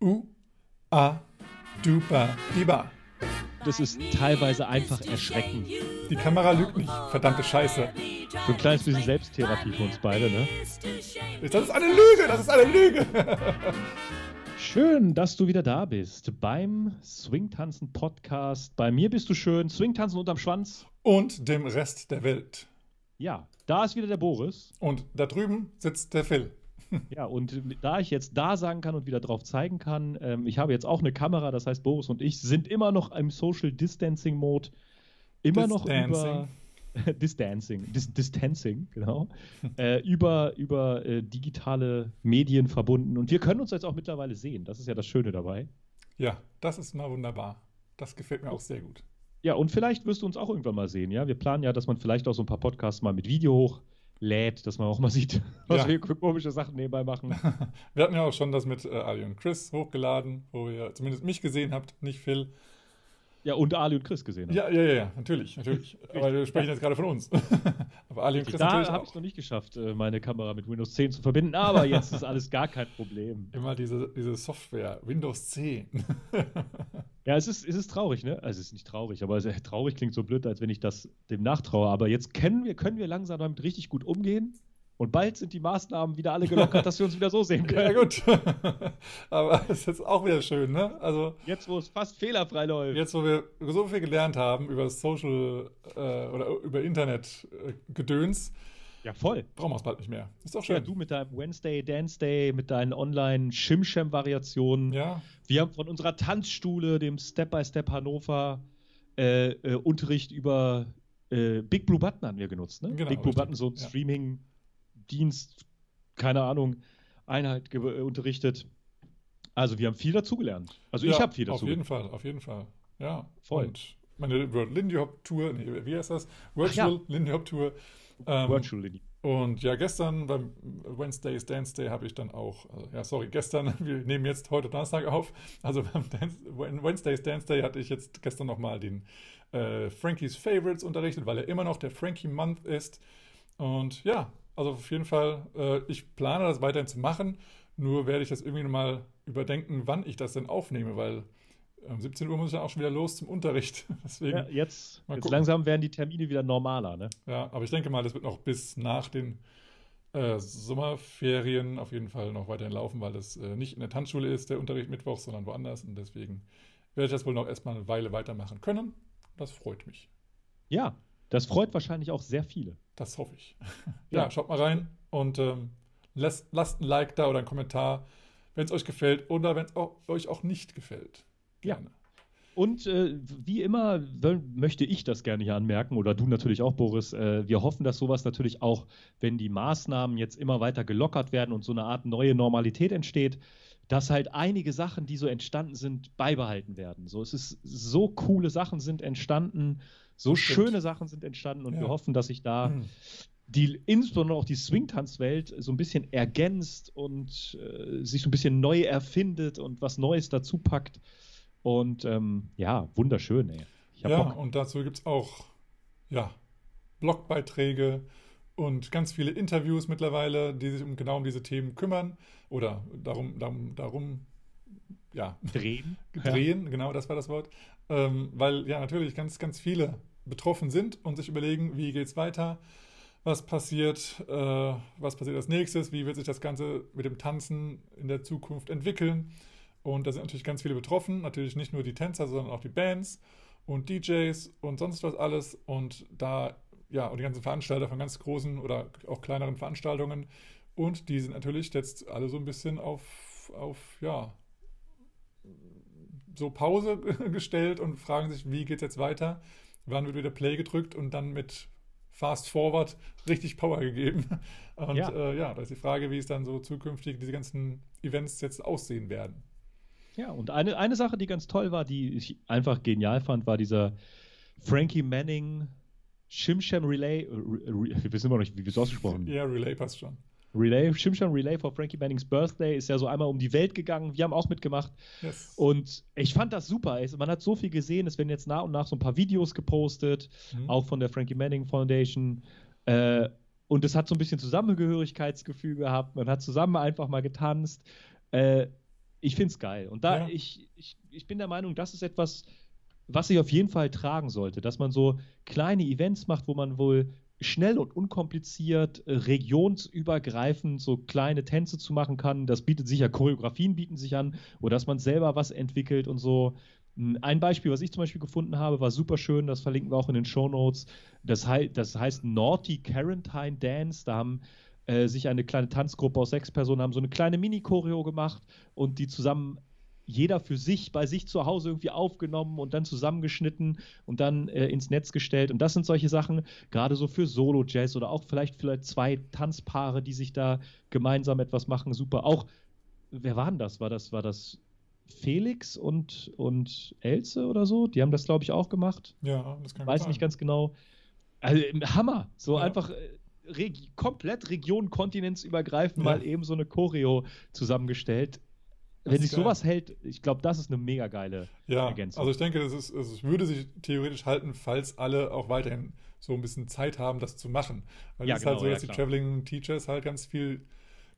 U, A, Dupa, Diba. Das ist teilweise einfach erschreckend. Die Kamera lügt nicht, verdammte Scheiße. So ein kleines bisschen Selbsttherapie für uns beide, ne? Das ist eine Lüge, das ist eine Lüge. Schön, dass du wieder da bist beim Swingtanzen Podcast. Bei mir bist du schön. Swingtanzen unterm Schwanz. Und dem Rest der Welt. Ja, da ist wieder der Boris. Und da drüben sitzt der Phil. Ja, und da ich jetzt da sagen kann und wieder drauf zeigen kann, ähm, ich habe jetzt auch eine Kamera, das heißt, Boris und ich sind immer noch im Social Distancing Mode. Immer noch über. Distancing, Dis Distancing, genau, äh, über, über äh, digitale Medien verbunden. Und wir können uns jetzt auch mittlerweile sehen. Das ist ja das Schöne dabei. Ja, das ist mal wunderbar. Das gefällt mir auch sehr gut. Ja, und vielleicht wirst du uns auch irgendwann mal sehen, ja. Wir planen ja, dass man vielleicht auch so ein paar Podcasts mal mit Video hochlädt, dass man auch mal sieht, was ja. wir komische Sachen nebenbei machen. wir hatten ja auch schon das mit äh, Ali und Chris hochgeladen, wo ihr zumindest mich gesehen habt, nicht Phil. Ja, und Ali und Chris gesehen haben. Ja, ja, ja, natürlich, natürlich. Aber wir sprechen jetzt gerade von uns. aber Ali und Chris da natürlich. Da habe ich es noch nicht geschafft, äh, meine Kamera mit Windows 10 zu verbinden, aber jetzt ist alles gar kein Problem. Immer diese, diese Software, Windows 10. ja, es ist, es ist traurig, ne? Also es ist nicht traurig, aber es, traurig klingt so blöd, als wenn ich das dem nachtraue. Aber jetzt können wir, können wir langsam damit richtig gut umgehen. Und bald sind die Maßnahmen wieder alle gelockert, dass wir uns wieder so sehen können. Ja, gut. Aber es ist jetzt auch wieder schön, ne? Also, jetzt, wo es fast fehlerfrei läuft. Jetzt, wo wir so viel gelernt haben über Social äh, oder über Internet-Gedöns. Äh, ja, voll. Brauchen wir es bald nicht mehr. Ist doch schön. Ja, du mit deinem Wednesday, Dance Day, mit deinen Online-Shimsham-Variationen. Ja. Wir haben von unserer Tanzstuhle, dem Step-by-Step Step Hannover, äh, äh, Unterricht über äh, Big Blue Button haben wir genutzt, ne? Genau, Big Blue richtig. Button, so ein ja. Streaming- Dienst, keine Ahnung, Einheit äh, unterrichtet. Also wir haben viel dazugelernt. Also ja, ich habe viel dazu. Auf jeden Fall, auf jeden Fall. Ja, voll. Und meine World Lindy Hop Tour, nee, wie heißt das? Virtual ja. Lindy Hop Tour. Ähm, Virtual Lindy. Und ja, gestern beim Wednesday's Dance Day habe ich dann auch, also, ja, sorry, gestern, wir nehmen jetzt heute Donnerstag auf, also beim Dance, Wednesday's Dance Day hatte ich jetzt gestern nochmal den äh, Frankie's Favorites unterrichtet, weil er immer noch der Frankie Month ist. Und ja, also auf jeden Fall, äh, ich plane das weiterhin zu machen, nur werde ich das irgendwie mal überdenken, wann ich das denn aufnehme, weil um 17 Uhr muss ich dann auch schon wieder los zum Unterricht. Deswegen ja, jetzt, jetzt langsam werden die Termine wieder normaler, ne? Ja, aber ich denke mal, das wird noch bis nach den äh, Sommerferien auf jeden Fall noch weiterhin laufen, weil das äh, nicht in der Tanzschule ist, der Unterricht Mittwoch, sondern woanders. Und deswegen werde ich das wohl noch erstmal eine Weile weitermachen können. Das freut mich. Ja, das freut wahrscheinlich auch sehr viele. Das hoffe ich. ja, ja, schaut mal rein und ähm, lasst, lasst ein Like da oder einen Kommentar, wenn es euch gefällt oder wenn es euch auch nicht gefällt. Gerne. Ja. Und äh, wie immer möchte ich das gerne hier anmerken, oder du natürlich auch, Boris. Äh, wir hoffen, dass sowas natürlich auch, wenn die Maßnahmen jetzt immer weiter gelockert werden und so eine Art neue Normalität entsteht, dass halt einige Sachen, die so entstanden sind, beibehalten werden. So, es ist so coole Sachen sind entstanden, so schöne Sachen sind entstanden und ja. wir hoffen, dass sich da mhm. die, insbesondere auch die Swing-Tanzwelt so ein bisschen ergänzt und äh, sich so ein bisschen neu erfindet und was Neues dazu packt. Und ähm, ja, wunderschön, ey. ja, Bock. und dazu gibt es auch ja, Blogbeiträge und ganz viele Interviews mittlerweile, die sich um genau um diese Themen kümmern oder darum, darum, darum ja, drehen. drehen, ja. genau, das war das Wort. Ähm, weil ja natürlich ganz, ganz viele betroffen sind und sich überlegen, wie geht es weiter, was passiert, äh, was passiert als nächstes, wie wird sich das Ganze mit dem Tanzen in der Zukunft entwickeln. Und da sind natürlich ganz viele betroffen, natürlich nicht nur die Tänzer, sondern auch die Bands und DJs und sonst was alles. Und da, ja, und die ganzen Veranstalter von ganz großen oder auch kleineren Veranstaltungen. Und die sind natürlich jetzt alle so ein bisschen auf, auf ja, so Pause gestellt und fragen sich, wie geht es jetzt weiter? Wann wird wieder Play gedrückt und dann mit Fast Forward richtig Power gegeben? Und ja, äh, ja da ist die Frage, wie es dann so zukünftig diese ganzen Events jetzt aussehen werden. Ja, und eine, eine Sache, die ganz toll war, die ich einfach genial fand, war dieser Frankie Manning Shimsham Relay. Äh, wir wissen immer noch nicht, wie es ausgesprochen Ja, Relay passt schon. Relay, Shimsham Relay for Frankie Mannings Birthday ist ja so einmal um die Welt gegangen. Wir haben auch mitgemacht. Yes. Und ich fand das super. Man hat so viel gesehen. Es werden jetzt nach und nach so ein paar Videos gepostet, mhm. auch von der Frankie Manning Foundation. Äh, und es hat so ein bisschen Zusammengehörigkeitsgefühl gehabt. Man hat zusammen einfach mal getanzt. Äh, ich finde es geil. Und da, ja. ich, ich, ich bin der Meinung, das ist etwas, was sich auf jeden Fall tragen sollte, dass man so kleine Events macht, wo man wohl schnell und unkompliziert, äh, regionsübergreifend so kleine Tänze zu machen kann. Das bietet sich ja, Choreografien bieten sich an, oder dass man selber was entwickelt und so. Ein Beispiel, was ich zum Beispiel gefunden habe, war super schön, das verlinken wir auch in den Show Notes. Das, hei das heißt Naughty Quarantine Dance. Da haben äh, sich eine kleine Tanzgruppe aus sechs Personen haben so eine kleine Mini-Choreo gemacht und die zusammen jeder für sich bei sich zu Hause irgendwie aufgenommen und dann zusammengeschnitten und dann äh, ins Netz gestellt. Und das sind solche Sachen, gerade so für Solo-Jazz oder auch vielleicht vielleicht zwei Tanzpaare, die sich da gemeinsam etwas machen. Super. Auch, wer war denn das? War das, war das Felix und, und Else oder so? Die haben das, glaube ich, auch gemacht. Ja, das kann Weiß nicht ganz genau. Also, Hammer. So ja. einfach. Äh, Regi komplett Region, kontinentsübergreifend ja. mal eben so eine Choreo zusammengestellt wenn sich geil. sowas hält, ich glaube, das ist eine mega geile ja, Ergänzung. Also ich denke, das ist, also es würde sich theoretisch halten, falls alle auch weiterhin so ein bisschen Zeit haben, das zu machen. Weil ja, es ist halt genau, halt so, dass ja, die Traveling Teachers halt ganz viel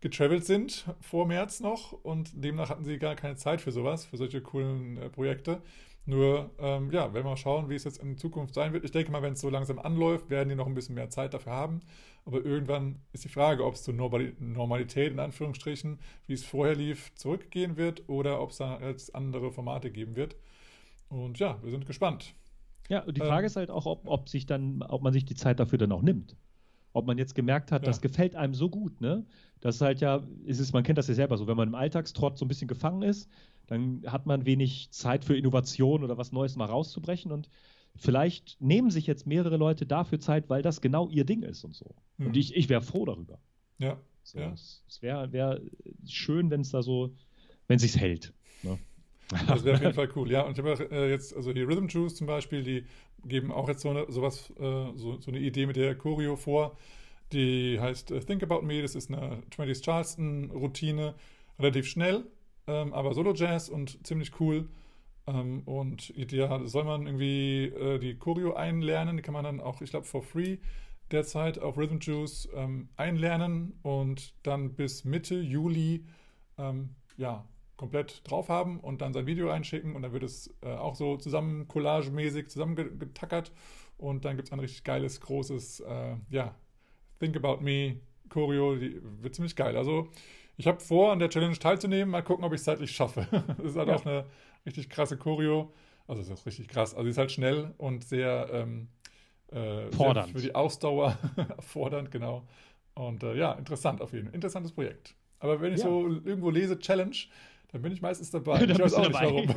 getravelt sind vor März noch und demnach hatten sie gar keine Zeit für sowas, für solche coolen äh, Projekte. Nur, ähm, ja, werden wir mal schauen, wie es jetzt in Zukunft sein wird. Ich denke mal, wenn es so langsam anläuft, werden die noch ein bisschen mehr Zeit dafür haben. Aber irgendwann ist die Frage, ob es zur Normalität, in Anführungsstrichen, wie es vorher lief, zurückgehen wird oder ob es da jetzt andere Formate geben wird. Und ja, wir sind gespannt. Ja, und die Frage ähm, ist halt auch, ob, ob sich dann, ob man sich die Zeit dafür dann auch nimmt. Ob man jetzt gemerkt hat, ja. das gefällt einem so gut, ne? Das ist halt ja, ist es, man kennt das ja selber so, wenn man im Alltagstrott so ein bisschen gefangen ist, dann hat man wenig Zeit für Innovation oder was Neues mal rauszubrechen und vielleicht nehmen sich jetzt mehrere Leute dafür Zeit, weil das genau ihr Ding ist und so. Hm. Und ich, ich wäre froh darüber. Ja. So, ja. Es, es wäre wär schön, wenn es da so, wenn sich's hält. Ne? Das wäre auf jeden Fall cool, ja. Und ich habe äh, jetzt, also die Rhythm Juice zum Beispiel, die geben auch jetzt so eine, sowas, äh, so, so eine Idee mit der Choreo vor. Die heißt äh, Think About Me, das ist eine 20s Charleston-Routine, relativ schnell, ähm, aber Solo-Jazz und ziemlich cool. Ähm, und ja, soll man irgendwie äh, die Choreo einlernen, die kann man dann auch, ich glaube, for free derzeit auf Rhythm Juice ähm, einlernen und dann bis Mitte Juli ähm, ja, komplett drauf haben und dann sein Video einschicken und dann wird es äh, auch so zusammen collagemäßig zusammengetackert und dann gibt es ein richtig geiles, großes, äh, ja, Think About Me Choreo, die wird ziemlich geil. Also ich habe vor, an der Challenge teilzunehmen, mal gucken, ob ich es zeitlich schaffe. das ist halt ja. auch eine richtig krasse Choreo. Also, das ist richtig krass. Also, sie ist halt schnell und sehr, ähm, äh, fordernd. Sehr für die Ausdauer fordernd, genau. Und äh, ja, interessant auf jeden Fall. Interessantes Projekt. Aber wenn ich ja. so irgendwo lese, Challenge, dann bin ich meistens dabei. ich weiß auch nicht warum.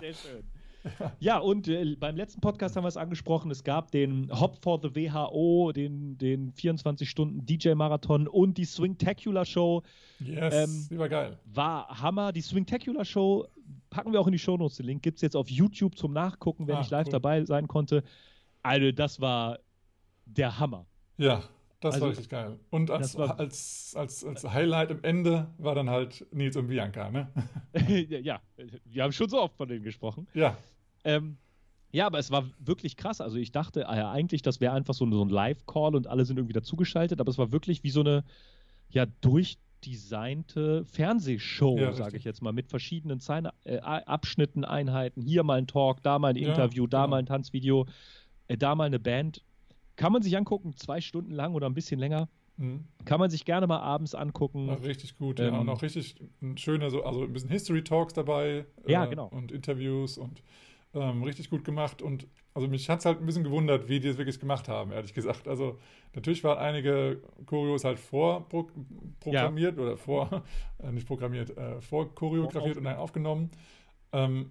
sehr schön. Ja, und äh, beim letzten Podcast haben wir es angesprochen. Es gab den Hop for the WHO, den, den 24-Stunden-DJ-Marathon und die Swingtacular Show. Yes, ähm, die war geil. War Hammer. Die Swingtacular Show packen wir auch in die Shownotes. Den Link gibt es jetzt auf YouTube zum Nachgucken, wenn ah, ich live cool. dabei sein konnte. Also, das war der Hammer. Ja, das also, war richtig geil. Und als, war, als, als, als Highlight am Ende war dann halt Nils und Bianca, ne? ja, wir haben schon so oft von denen gesprochen. Ja. Ähm, ja, aber es war wirklich krass. Also ich dachte ah ja, eigentlich, das wäre einfach so, so ein Live-Call und alle sind irgendwie dazugeschaltet, aber es war wirklich wie so eine ja durchdesignte Fernsehshow, ja, sage ich jetzt mal, mit verschiedenen Zeine, äh, Abschnitten, Einheiten. Hier mal ein Talk, da mal ein Interview, ja, da genau. mal ein Tanzvideo, äh, da mal eine Band. Kann man sich angucken, zwei Stunden lang oder ein bisschen länger. Mhm. Kann man sich gerne mal abends angucken. Ja, richtig gut, ähm, ja. Und auch richtig schöne, so, also ein bisschen History Talks dabei. Ja, äh, genau. Und Interviews und ähm, richtig gut gemacht und also mich hat es halt ein bisschen gewundert, wie die es wirklich gemacht haben, ehrlich gesagt. Also natürlich waren einige Choreos halt vorprogrammiert ja. oder vor, äh, nicht programmiert, äh, vorchoreografiert und dann aufgenommen. Ähm,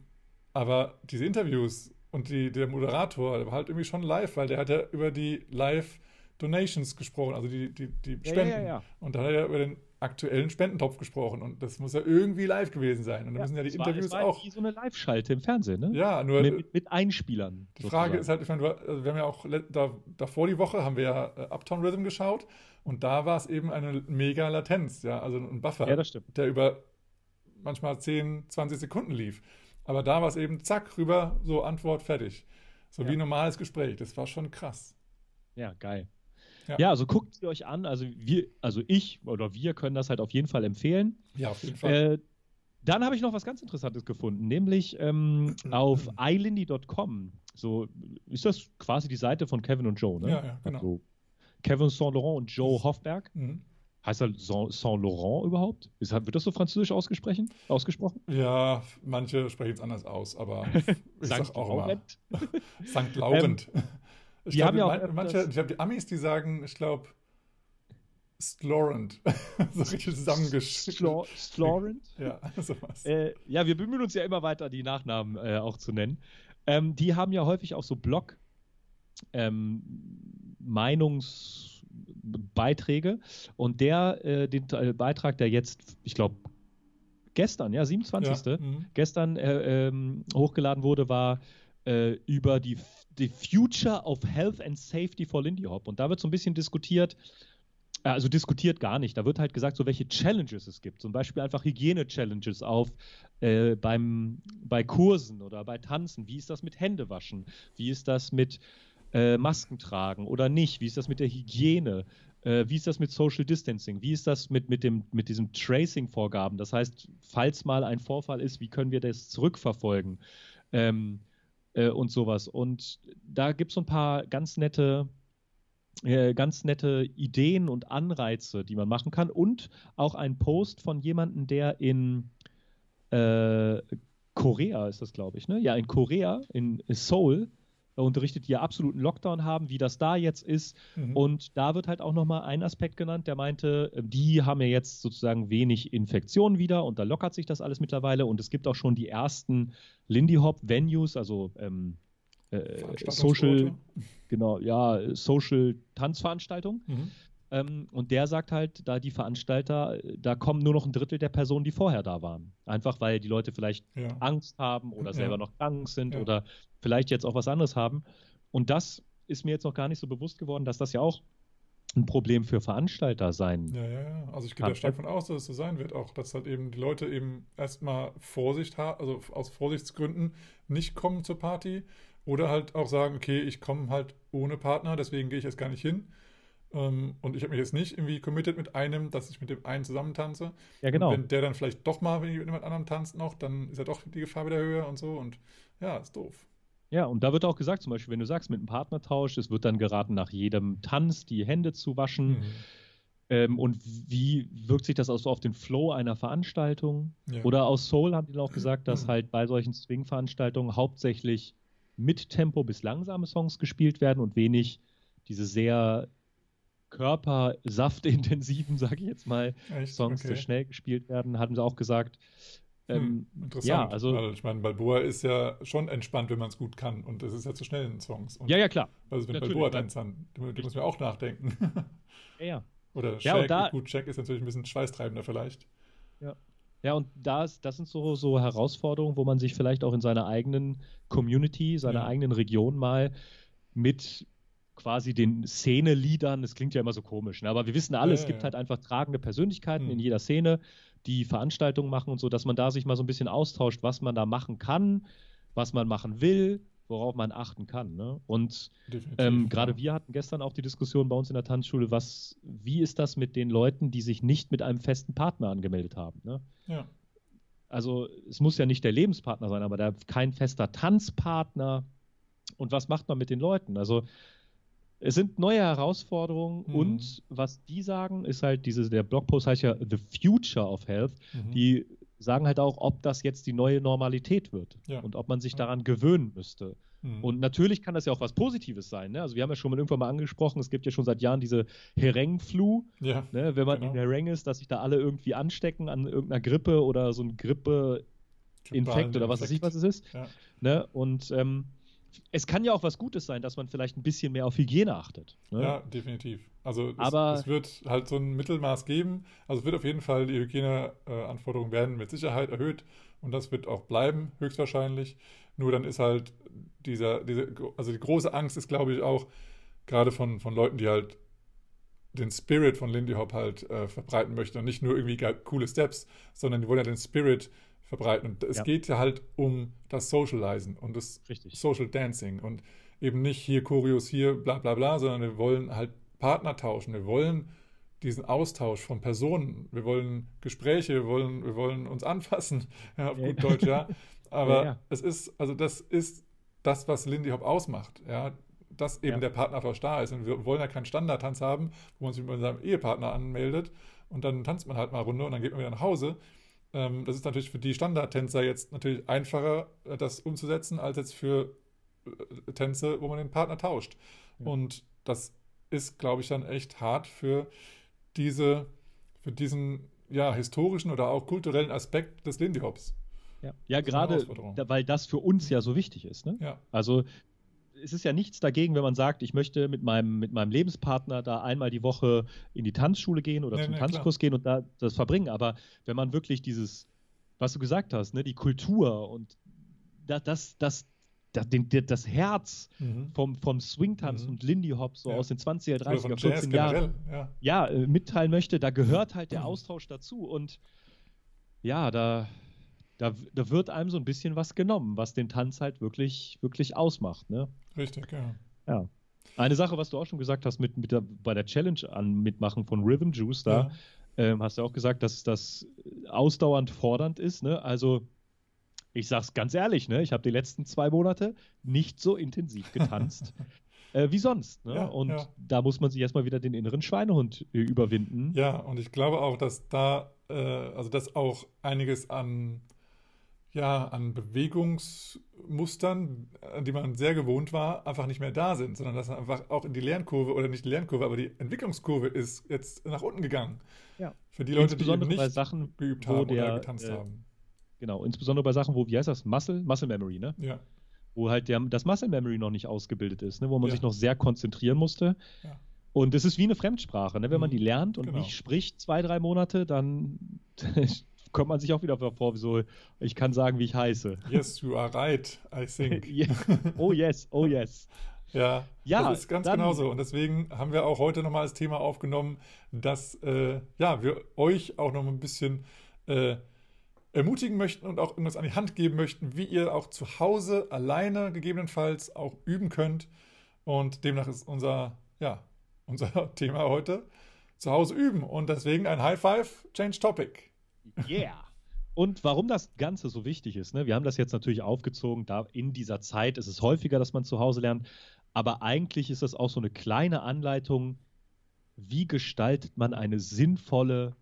aber diese Interviews und die, der Moderator der war halt irgendwie schon live, weil der hat ja über die Live-Donations gesprochen, also die, die, die Spenden. Ja, ja, und da hat er ja über den aktuellen Spendentopf gesprochen und das muss ja irgendwie live gewesen sein. Und da ja, müssen ja die Interviews war, auch. wie so eine Live-Schalte im Fernsehen, ne? Ja, nur. Mit, mit Einspielern. Die sozusagen. Frage ist halt, ich meine, also wir haben ja auch da, davor die Woche haben wir ja äh, Uptown Rhythm geschaut und da war es eben eine mega Latenz, ja, also ein Buffer, ja, das stimmt. der über manchmal 10, 20 Sekunden lief. Aber da war es eben zack, rüber, so Antwort, fertig. So ja. wie ein normales Gespräch. Das war schon krass. Ja, geil. Ja. ja, also guckt sie euch an. Also wir, also ich oder wir können das halt auf jeden Fall empfehlen. Ja, auf jeden Fall. Äh, Dann habe ich noch was ganz Interessantes gefunden, nämlich ähm, auf ilindy.com. So ist das quasi die Seite von Kevin und Joe, ne? Ja, ja, genau. Also Kevin Saint Laurent und Joe Hoffberg. Mhm. Heißt er Saint, Laurent überhaupt? Ist, wird das so französisch ausgesprochen? ausgesprochen? Ja, manche sprechen es anders aus, aber ich sag auch immer St. Laurent. ich glaube, haben ja auch man, manche, ich glaube, die Amis, die sagen, ich glaube, Slorent. so richtig zusammengeschrieben. Slor- Slorent? Ja, sowas. Äh, ja, wir bemühen uns ja immer weiter, die Nachnamen äh, auch zu nennen. Ähm, die haben ja häufig auch so Blog ähm, Meinungsbeiträge und der, äh, den äh, Beitrag, der jetzt, ich glaube, gestern, ja, 27. Ja, mhm. gestern äh, ähm, hochgeladen wurde, war äh, über die, die Future of Health and Safety for Lindy Hop. Und da wird so ein bisschen diskutiert, äh, also diskutiert gar nicht. Da wird halt gesagt, so welche Challenges es gibt. Zum Beispiel einfach Hygiene-Challenges auf äh, beim, bei Kursen oder bei Tanzen. Wie ist das mit Händewaschen? Wie ist das mit äh, Masken tragen oder nicht? Wie ist das mit der Hygiene? Äh, wie ist das mit Social Distancing? Wie ist das mit, mit, dem, mit diesen Tracing-Vorgaben? Das heißt, falls mal ein Vorfall ist, wie können wir das zurückverfolgen? Ähm, äh, und sowas. Und da gibt es so ein paar ganz nette, äh, ganz nette Ideen und Anreize, die man machen kann. Und auch ein Post von jemandem, der in äh, Korea ist das, glaube ich, ne? Ja, in Korea, in Seoul, unterrichtet, die ja absoluten Lockdown haben, wie das da jetzt ist. Mhm. Und da wird halt auch nochmal ein Aspekt genannt, der meinte, äh, die haben ja jetzt sozusagen wenig Infektionen wieder und da lockert sich das alles mittlerweile und es gibt auch schon die ersten Lindy Hop Venues, also ähm, äh, Social, genau, ja, Social Tanzveranstaltungen. Mhm. Ähm, und der sagt halt, da die Veranstalter, da kommen nur noch ein Drittel der Personen, die vorher da waren. Einfach weil die Leute vielleicht Ja. Angst haben oder Ja. selber noch krank sind Ja. oder vielleicht jetzt auch was anderes haben. Und das ist mir jetzt noch gar nicht so bewusst geworden, dass das ja auch ein Problem für Veranstalter sein. Ja, ja, ja. Also ich gehe da stark von aus, dass es so sein wird, auch dass halt eben die Leute eben erstmal Vorsicht haben, also aus Vorsichtsgründen nicht kommen zur Party oder halt auch sagen, okay, ich komme halt ohne Partner, deswegen gehe ich jetzt gar nicht hin. Ähm, und ich habe mich jetzt nicht irgendwie committed mit einem, dass ich mit dem einen zusammen tanze. Ja, genau. Und wenn der dann vielleicht doch mal mit jemand anderem tanzt noch, dann ist ja doch die Gefahr wieder höher und so. Und ja, ist doof. Ja, und da wird auch gesagt, zum Beispiel, wenn du sagst, mit einem Partnertausch, es wird dann geraten, nach jedem Tanz die Hände zu waschen. Mhm. Ähm, und wie wirkt sich das aus, auf den Flow einer Veranstaltung? Ja. Oder aus Soul haben die auch gesagt, dass halt bei solchen Swing-Veranstaltungen hauptsächlich mit Tempo bis langsame Songs gespielt werden und wenig diese sehr körpersaftintensiven, sage ich jetzt mal, Echt? Songs, die Okay. schnell gespielt werden, hatten sie auch gesagt. Ähm, Hm, interessant. ja, also- Weil ich meine, Balboa ist ja schon entspannt, wenn man es gut kann. Und das ist ja zu schnell in Songs. Und ja, ja, klar. Also wenn natürlich, Balboa ja. Die, die muss man auch nachdenken. Ja, ja. Oder Ja, Shaq, da- gut, Shaq ist natürlich ein bisschen schweißtreibender vielleicht. Ja, und das, das sind so, so Herausforderungen, wo man sich vielleicht auch in seiner eigenen Community, seiner Ja. eigenen Region mal mit quasi den Szene-Leadern, das klingt ja immer so komisch, ne? aber wir wissen alle, Ja, es gibt ja. halt einfach tragende Persönlichkeiten Hm. in jeder Szene, die Veranstaltungen machen und so, dass man da sich mal so ein bisschen austauscht, was man da machen kann, was man machen will, worauf man achten kann. Ne? Und ähm, Gerade ja. wir hatten gestern auch die Diskussion bei uns in der Tanzschule, was, wie ist das mit den Leuten, die sich nicht mit einem festen Partner angemeldet haben? Ne? Ja. Also es muss ja nicht der Lebenspartner sein, aber da kein fester Tanzpartner. Und was macht man mit den Leuten? Also es sind neue Herausforderungen Mhm. und was die sagen, ist halt diese, der Blogpost heißt ja The Future of Health. Mhm. Die sagen halt auch, ob das jetzt die neue Normalität wird Ja. und ob man sich daran gewöhnen müsste. Mhm. Und natürlich kann das ja auch was Positives sein. Ne? Also wir haben ja schon mal irgendwann mal angesprochen, es gibt ja schon seit Jahren diese Hereng-Flu, ja. ne? wenn man Genau. in Hereng ist, dass sich da alle irgendwie anstecken an irgendeiner Grippe oder so ein Grippe-Infekt oder was weiß ich, was es ist. Ja. Ne? Und ähm, es kann ja auch was Gutes sein, dass man vielleicht ein bisschen mehr auf Hygiene achtet. Ne? Ja, definitiv. Also es, es wird halt so ein Mittelmaß geben. Also es wird auf jeden Fall, die Hygieneanforderungen werden mit Sicherheit erhöht und das wird auch bleiben, höchstwahrscheinlich. Nur dann ist halt dieser, diese, also die große Angst ist, glaube ich, auch gerade von, von Leuten, die halt den Spirit von Lindy Hop halt äh, verbreiten möchten und nicht nur irgendwie coole Steps, sondern die wollen ja den Spirit verbreiten. Und es Ja. geht ja halt um das Socializen und das Richtig. Social Dancing und eben nicht hier Choreos hier, bla bla bla, sondern wir wollen halt Partner tauschen. Wir wollen diesen Austausch von Personen. Wir wollen Gespräche, wir wollen, wir wollen uns anfassen, ja, auf ja. gut Deutsch, ja. Aber es ist, also das ist das, was Lindy Hop ausmacht, ja. Dass eben der Partner da ist. Und wir wollen ja keinen Standardtanz haben, wo man sich mit seinem Ehepartner anmeldet und dann tanzt man halt mal eine Runde und dann geht man wieder nach Hause. Ähm, das ist natürlich für die Standardtänzer jetzt natürlich einfacher, äh, das umzusetzen, als jetzt für äh, Tänze, wo man den Partner tauscht. Und das ist, glaube ich, dann echt hart für diese, für diesen ja, historischen oder auch kulturellen Aspekt des Lindy Hops. Ja, ja gerade weil das für uns ja so wichtig ist. Ne? Ja. Also es ist ja nichts dagegen, wenn man sagt, ich möchte mit meinem, mit meinem Lebenspartner da einmal die Woche in die Tanzschule gehen oder nee, zum nee, Tanzkurs klar. gehen und da das verbringen. Aber wenn man wirklich dieses, was du gesagt hast, ne, die Kultur und das, das, das das, das Herz mhm. vom, vom Swingtanz mhm. und Lindy Hop so ja. aus den 20er, 30er, 40er Jahren ja. ja äh, mitteilen möchte, da gehört halt der mhm. Austausch dazu und ja, da, da, da wird einem so ein bisschen was genommen, was den Tanz halt wirklich, wirklich ausmacht. Ne? Richtig, ja. Ja. Eine Sache, was du auch schon gesagt hast, mit, mit der, bei der Challenge an mitmachen von Rhythm Juice, da ja. ähm, hast du auch gesagt, dass das ausdauernd fordernd ist. Ne? Also ich sag's ganz ehrlich, ne, ich habe die letzten zwei Monate nicht so intensiv getanzt äh, wie sonst. Ne? Ja, und ja. da muss man sich erstmal wieder den inneren Schweinehund äh, überwinden. Ja, und ich glaube auch, dass da, äh, also dass auch einiges an, ja, an Bewegungsmustern, an die man sehr gewohnt war, einfach nicht mehr da sind, sondern dass einfach auch in die Lernkurve oder nicht die Lernkurve, aber die Entwicklungskurve ist jetzt nach unten gegangen. Ja. Für die Leute, die nicht Sachen, geübt haben der, oder getanzt äh, haben. Genau, insbesondere bei Sachen, wo, wie heißt das? Muscle, Muscle Memory, ne? Ja. Wo halt der, das Muscle Memory noch nicht ausgebildet ist, ne? Wo man ja. sich noch sehr konzentrieren musste. Ja. Und es ist wie eine Fremdsprache, ne? Wenn man mhm. die lernt und genau. nicht spricht zwei, drei Monate, dann kommt man sich auch wieder vor, so, ich kann sagen, wie ich heiße. Yes, you are right, I think. oh yes, oh yes. Ja, ja, das ist ganz genauso. Und deswegen haben wir auch heute nochmal als Thema aufgenommen, dass äh, ja, wir euch auch noch ein bisschen äh, ermutigen möchten und auch irgendwas an die Hand geben möchten, wie ihr auch zu Hause alleine gegebenenfalls auch üben könnt. Und demnach ist unser, ja, unser Thema heute zu Hause üben. Und deswegen ein High Five, Change Topic. Yeah. Und warum das Ganze so wichtig ist, ne? wir haben das jetzt natürlich aufgezogen, da in dieser Zeit ist es häufiger, dass man zu Hause lernt, aber eigentlich ist das auch so eine kleine Anleitung, wie gestaltet man eine sinnvolle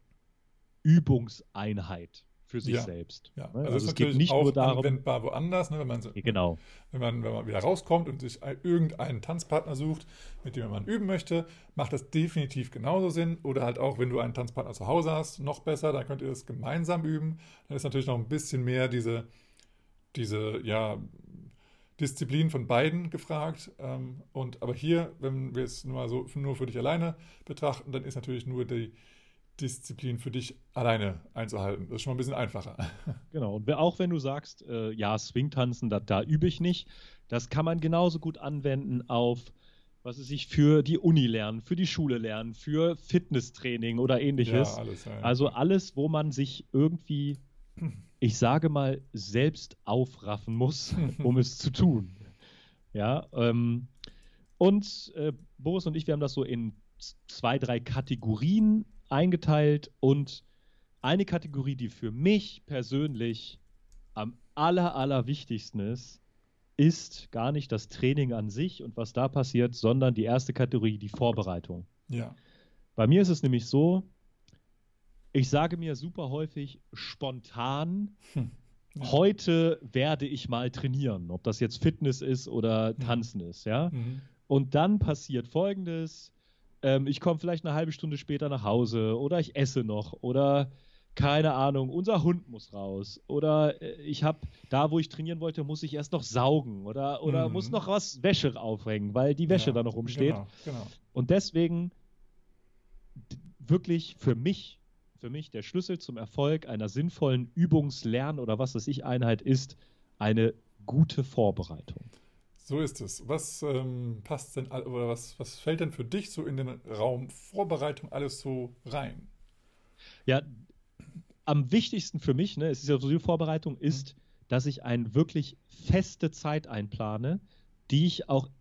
Übungseinheit für sich ja. selbst. Ja. Ne? Also, also es geht nicht auch nur darum, anwendbar woanders, ne? wenn, man, genau. wenn, man, wenn man wieder rauskommt und sich irgendeinen Tanzpartner sucht, mit dem man üben möchte, macht das definitiv genauso Sinn. Oder halt auch, wenn du einen Tanzpartner zu Hause hast, noch besser, dann könnt ihr das gemeinsam üben. Dann ist natürlich noch ein bisschen mehr diese, diese ja, Disziplin von beiden gefragt. Ähm, und, aber hier, wenn wir es nur, mal so, nur für dich alleine betrachten, dann ist natürlich nur die Disziplin für dich alleine einzuhalten. Das ist schon mal ein bisschen einfacher. Genau, und auch wenn du sagst, äh, ja, Swing-Tanzen, da, da übe ich nicht, das kann man genauso gut anwenden auf, was es sich für die Uni lernen, für die Schule lernen, für Fitnesstraining oder ähnliches. Ja, alles, ja, Also alles, wo man sich irgendwie, ich sage mal, selbst aufraffen muss, um es zu tun. Ja, ähm, und äh, Boris und ich, wir haben das so in zwei, drei Kategorien eingeteilt und eine Kategorie, die für mich persönlich am aller, aller wichtigsten ist, ist gar nicht das Training an sich und was da passiert, sondern die erste Kategorie, die Vorbereitung. Ja. Bei mir ist es nämlich so, ich sage mir super häufig spontan, hm. ja. heute werde ich mal trainieren, ob das jetzt Fitness ist oder hm. Tanzen mhm. ist, ja. Mhm. Und dann passiert folgendes, ähm, ich komme vielleicht eine halbe Stunde später nach Hause oder ich esse noch oder keine Ahnung, unser Hund muss raus oder äh, ich habe da, wo ich trainieren wollte, muss ich erst noch saugen oder, oder mhm. muss noch was Wäsche aufhängen, weil die Wäsche ja, da noch rumsteht. Genau, genau. Und deswegen wirklich für mich, für mich der Schlüssel zum Erfolg einer sinnvollen Übungslern- oder was weiß ich Einheit ist eine gute Vorbereitung. So ist es. Was ähm, passt denn oder was, was fällt denn für dich so in den Raum Vorbereitung alles so rein? Ja, am wichtigsten für mich, ne, es ist ja so die Vorbereitung, mhm. ist, mhm. dass ich eine wirklich feste Zeit einplane, die ich auch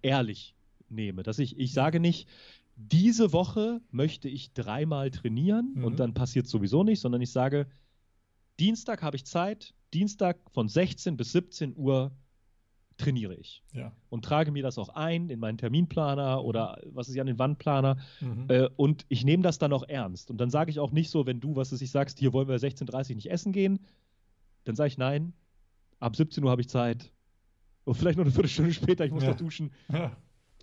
ehrlich nehme. Dass ich, ich sage nicht, diese Woche möchte ich dreimal trainieren Mhm. und dann passiert sowieso nicht, sondern ich sage, Dienstag habe ich Zeit, Dienstag von 16 bis 17 Uhr trainiere ich Ja. und trage mir das auch ein in meinen Terminplaner oder was ist ja an den Wandplaner Mhm. äh, und ich nehme das dann auch ernst und dann sage ich auch nicht so, wenn du, was ist, ich sagst, hier wollen wir 16.30 Uhr nicht essen gehen, dann sage ich nein, ab 17 Uhr habe ich Zeit und vielleicht noch eine Viertelstunde später, ich muss Ja. noch duschen, ja.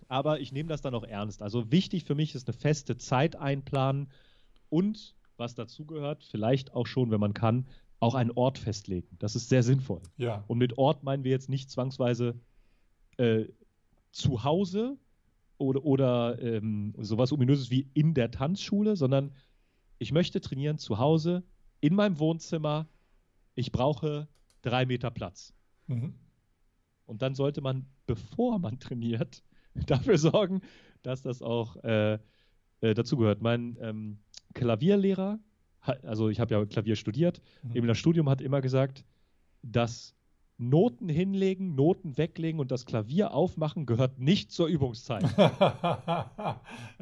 aber ich nehme das dann auch ernst. Also wichtig für mich ist eine feste Zeit einplanen und was dazugehört, vielleicht auch schon, wenn man kann, auch einen Ort festlegen. Das ist sehr sinnvoll. ja. Und mit Ort meinen wir jetzt nicht zwangsweise äh, zu Hause oder, oder ähm, sowas ominöses wie in der Tanzschule, sondern ich möchte trainieren zu Hause, in meinem Wohnzimmer. Ich brauche drei Meter Platz. Mhm. Und dann sollte man, bevor man trainiert, dafür sorgen, dass das auch äh, äh, dazugehört. Mein ähm, Klavierlehrer, also ich habe ja Klavier studiert, Mhm. eben das Studium hat immer gesagt, dass Noten hinlegen, Noten weglegen und das Klavier aufmachen gehört nicht zur Übungszeit.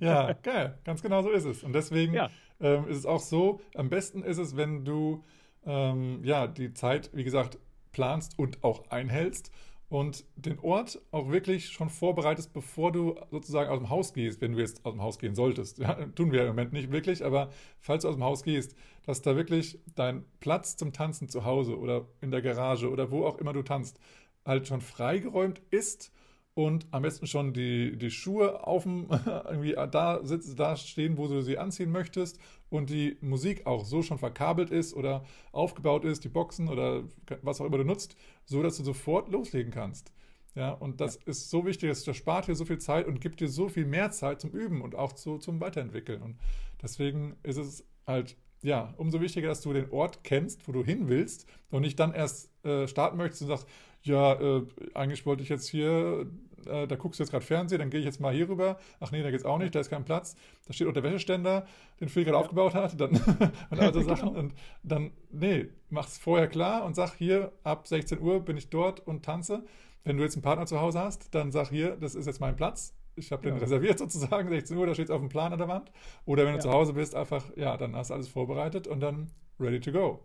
ja, geil. Ganz genau so ist es. Und deswegen Ja. ähm, ist es auch so, am besten ist es, wenn du ähm, ja, die Zeit, wie gesagt, planst und auch einhältst und den Ort auch wirklich schon vorbereitest, bevor du sozusagen aus dem Haus gehst, wenn du jetzt aus dem Haus gehen solltest. Ja, tun wir im Moment nicht wirklich, aber falls du aus dem Haus gehst, dass da wirklich dein Platz zum Tanzen zu Hause oder in der Garage oder wo auch immer du tanzt, halt schon freigeräumt ist und am besten schon die, die Schuhe auf dem, irgendwie da sitzen, da stehen, wo du sie anziehen möchtest und die Musik auch so schon verkabelt ist oder aufgebaut ist, die Boxen oder was auch immer du nutzt, so dass du sofort loslegen kannst. Ja, und das ist so wichtig, das, das spart dir so viel Zeit und gibt dir so viel mehr Zeit zum Üben und auch zu, zum Weiterentwickeln. Und deswegen ist es halt, ja, umso wichtiger, dass du den Ort kennst, wo du hin willst und nicht dann erst äh, starten möchtest und sagst, ja, äh, eigentlich wollte ich jetzt hier, äh, da guckst du jetzt gerade Fernsehen, dann gehe ich jetzt mal hier rüber. Ach nee, da geht's auch nicht, da ist kein Platz. Da steht auch der Wäscheständer, den Phil gerade aufgebaut hat. Dann, und all so Sachen. Genau. Und dann, nee, mach's vorher klar und sag hier, ab 16 Uhr bin ich dort und tanze. Wenn du jetzt einen Partner zu Hause hast, dann sag hier, das ist jetzt mein Platz. Ich habe den Ja. reserviert sozusagen, 16 Uhr, da steht es auf dem Plan an der Wand. Oder wenn du Ja. zu Hause bist, einfach, ja, dann hast du alles vorbereitet und dann ready to go.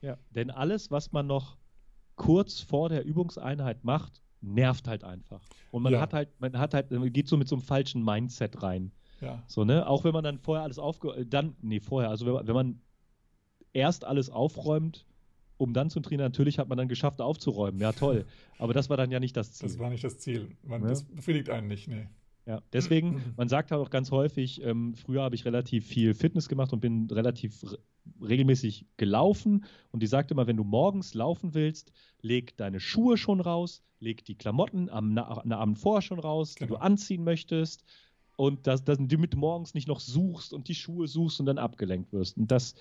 Ja, denn alles, was man noch kurz vor der Übungseinheit macht, nervt halt einfach. Und man Ja. hat halt, man hat halt, man geht so mit so einem falschen Mindset rein. Ja, So, ne? Auch wenn man dann vorher alles aufge... äh, Dann, nee, vorher, also wenn man, wenn man erst alles aufräumt, um dann zu trainieren, natürlich hat man dann geschafft aufzuräumen. Ja, toll. Aber das war dann ja nicht das Ziel. das war nicht das Ziel. Man, Ja. Das befriedigt einen nicht, nee. Ja, deswegen, man sagt halt auch ganz häufig, ähm, früher habe ich relativ viel Fitness gemacht und bin relativ re regelmäßig gelaufen. Und die sagt immer, wenn du morgens laufen willst, leg deine Schuhe schon raus, leg die Klamotten am, am Abend vorher schon raus, die Genau. du anziehen möchtest. Und dass, dass du mit morgens nicht noch suchst und die Schuhe suchst und dann abgelenkt wirst. Und das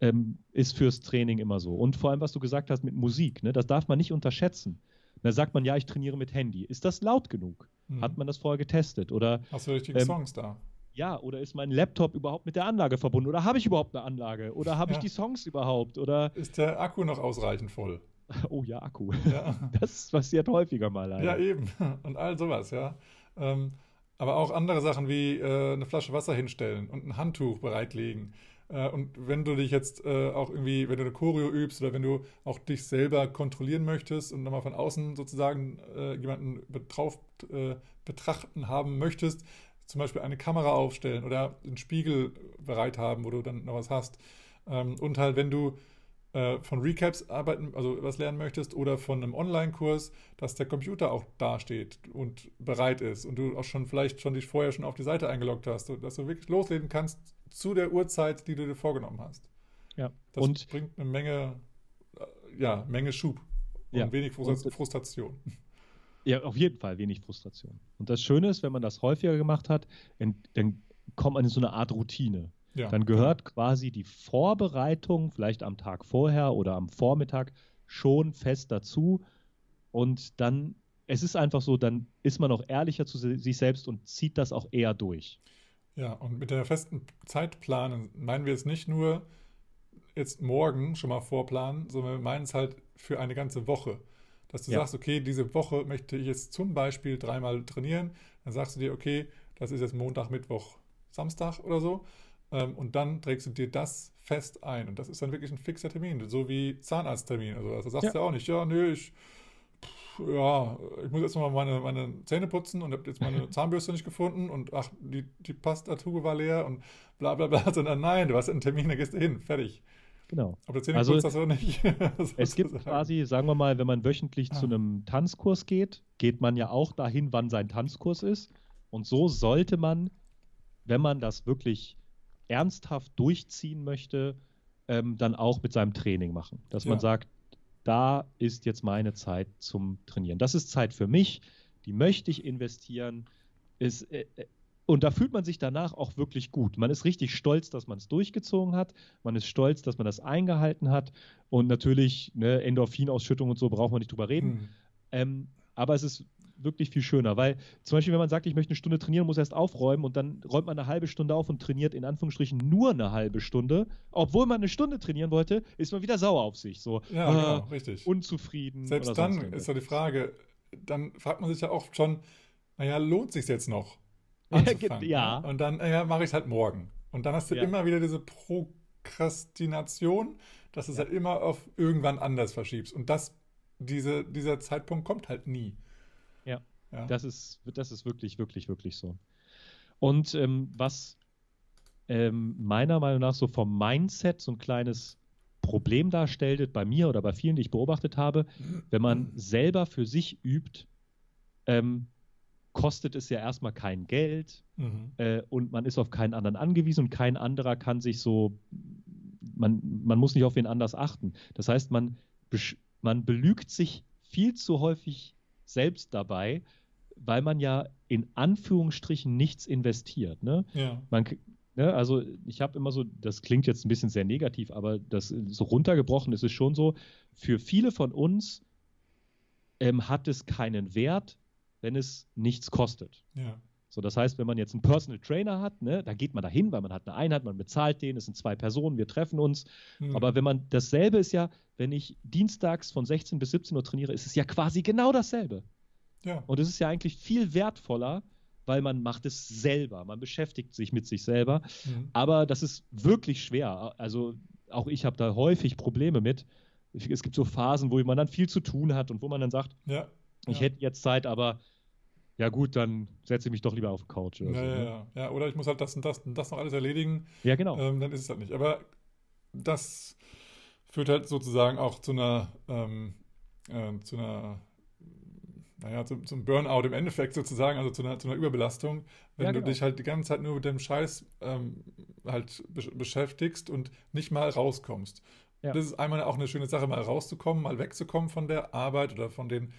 ähm, ist fürs Training immer so. Und vor allem, was du gesagt hast mit Musik, ne, das darf man nicht unterschätzen. Da sagt man, ja, ich trainiere mit Handy. Ist das laut genug? Mhm. Hat man das vorher getestet? Oder Hast du richtige ähm, Songs da? ja, oder ist mein Laptop überhaupt mit der Anlage verbunden? Oder habe ich überhaupt eine Anlage? Oder habe ich Ja. die Songs überhaupt? Oder, Ist der Akku noch ausreichend voll? oh ja, Akku. Ja. Das passiert häufiger mal leider. Ja, eben. Und all sowas, ja. Ähm, aber auch andere Sachen wie äh, eine Flasche Wasser hinstellen und ein Handtuch bereitlegen. Äh, und wenn du dich jetzt äh, auch irgendwie, wenn du eine Choreo übst oder wenn du auch dich selber kontrollieren möchtest und nochmal von außen sozusagen äh, jemanden betrauf, betrachten haben möchtest, zum Beispiel eine Kamera aufstellen oder einen Spiegel bereit haben, wo du dann noch was hast. Ähm, und halt, wenn du von Recaps arbeiten, also was lernen möchtest oder von einem Online-Kurs, dass der Computer auch dasteht und bereit ist und du auch schon vielleicht schon dich vorher schon auf die Seite eingeloggt hast, dass du wirklich loslegen kannst zu der Uhrzeit, die du dir vorgenommen hast. Ja. Das Und bringt eine Menge, äh, ja, Menge Schub und Ja. wenig Frust Und- Frustration. Ja, auf jeden Fall wenig Frustration. Und das Schöne ist, wenn man das häufiger gemacht hat, dann, kommt man in so eine Art Routine. Ja. Dann gehört quasi die Vorbereitung, vielleicht am Tag vorher oder am Vormittag, schon fest dazu. Und dann, es ist einfach so, dann ist man auch ehrlicher zu si- sich selbst und zieht das auch eher durch. Ja, und mit der festen Zeitplan meinen wir es nicht nur jetzt morgen schon mal vorplanen, sondern wir meinen es halt für eine ganze Woche. Dass du Ja. sagst, okay, diese Woche möchte ich jetzt zum Beispiel dreimal trainieren. Dann sagst du dir, okay, das ist jetzt Montag, Mittwoch, Samstag oder so. Ähm, und dann trägst du dir das fest ein. Und das ist dann wirklich ein fixer Termin, so wie Zahnarzttermin. Also, also sagst du ja. ja auch nicht, ja, nö, ich ja, ich muss jetzt mal meine, meine Zähne putzen und habe jetzt meine Zahnbürste nicht gefunden und ach, die, die Pastatube war leer und bla bla bla, sondern nein, du hast einen Termin, da gehst du hin, fertig. Genau. Aber Zähne also, putzt das auch nicht. es gibt quasi, sagen wir mal, wenn man wöchentlich ah. zu einem Tanzkurs geht, geht man ja auch dahin, wann sein Tanzkurs ist. Und so sollte man, wenn man das wirklich ernsthaft durchziehen möchte, ähm, dann auch mit seinem Training machen. Dass ja. man sagt, da ist jetzt meine Zeit zum Trainieren. Das ist Zeit für mich, die möchte ich investieren. Ist, äh, äh, und da fühlt man sich danach auch wirklich gut. Man ist richtig stolz, dass man es durchgezogen hat. Man ist stolz, dass man das eingehalten hat. Und natürlich, ne, Endorphinausschüttung und so braucht man nicht drüber reden. Hm. Ähm, aber es ist wirklich viel schöner, weil zum Beispiel, wenn man sagt, ich möchte eine Stunde trainieren, muss erst aufräumen und dann räumt man eine halbe Stunde auf und trainiert in Anführungsstrichen nur eine halbe Stunde, obwohl man eine Stunde trainieren wollte, ist man wieder sauer auf sich, so ja, äh, genau, richtig. unzufrieden. Selbst dann ist ja die Frage, dann fragt man sich ja auch schon, naja, lohnt sich jetzt noch? ja. Und dann, ja, mache ich es halt morgen. Und dann hast du ja. immer wieder diese Prokrastination, dass du es ja. halt immer auf irgendwann anders verschiebst. Und das, diese, dieser Zeitpunkt kommt halt nie. Ja. Das, ist, das ist wirklich, wirklich, wirklich so. Und ähm, was ähm, meiner Meinung nach so vom Mindset so ein kleines Problem darstellt, bei mir oder bei vielen, die ich beobachtet habe, wenn man selber für sich übt, ähm, kostet es ja erstmal kein Geld mhm. äh, und man ist auf keinen anderen angewiesen und kein anderer kann sich so, man, man muss nicht auf wen anders achten. Das heißt, man, man belügt sich viel zu häufig selbst dabei, weil man ja in Anführungsstrichen nichts investiert. Ne? Ja. Man, ne, also ich habe immer so, das klingt jetzt ein bisschen sehr negativ, aber das so runtergebrochen ist es schon so, für viele von uns ähm, hat es keinen Wert, wenn es nichts kostet. Ja. So, das heißt, wenn man jetzt einen Personal Trainer hat, ne, da geht man dahin, weil man hat eine Einheit, man bezahlt den, es sind zwei Personen, wir treffen uns. Mhm. Aber wenn man dasselbe ist ja, wenn ich dienstags von 16 bis 17 Uhr trainiere, ist es ja quasi genau dasselbe. Ja. Und es ist ja eigentlich viel wertvoller, weil man macht es selber, man beschäftigt sich mit sich selber. Mhm. Aber das ist wirklich schwer. Also auch ich habe da häufig Probleme mit. Es gibt so Phasen, wo man dann viel zu tun hat und wo man dann sagt, ja. ich hätte jetzt Zeit, aber ja gut, dann setze ich mich doch lieber auf die Couch. Oder, ja, so, ja, ne? ja. ja, oder ich muss halt das und das und das noch alles erledigen. Ja, genau. Ähm, dann ist es halt nicht. Aber das führt halt sozusagen auch zu einer, ähm, äh, zu einer, naja, zum, zum, Burnout im Endeffekt sozusagen, also zu einer, zu einer Überbelastung, wenn ja, genau. du dich halt die ganze Zeit nur mit dem Scheiß ähm, halt be beschäftigst und nicht mal rauskommst. Ja. Das ist einmal auch eine schöne Sache, mal rauszukommen, mal wegzukommen von der Arbeit oder von den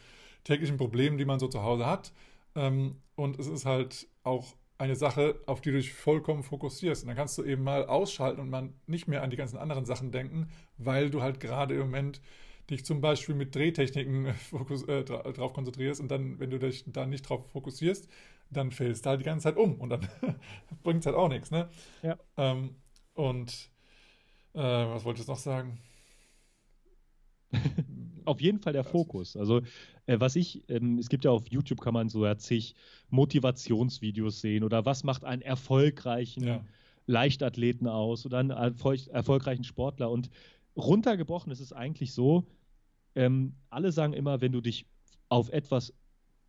täglichen Problemen, die man so zu Hause hat ähm, und es ist halt auch eine Sache, auf die du dich vollkommen fokussierst. Und dann kannst du eben mal ausschalten und man nicht mehr an die ganzen anderen Sachen denken, weil du halt gerade im Moment dich zum Beispiel mit Drehtechniken fokus, äh, drauf konzentrierst und dann, wenn du dich da nicht drauf fokussierst, dann fällst du halt die ganze Zeit um und dann bringt es halt auch nichts. Ne? Ja. Ähm, und äh, was wollte ich noch sagen? auf jeden Fall der Fokus. Also äh, was ich, ähm, es gibt ja auf YouTube kann man so ja zig Motivationsvideos sehen oder was macht einen erfolgreichen ja. Leichtathleten aus oder einen erfolg erfolgreichen Sportler und runtergebrochen ist es eigentlich so, ähm, alle sagen immer, wenn du dich auf etwas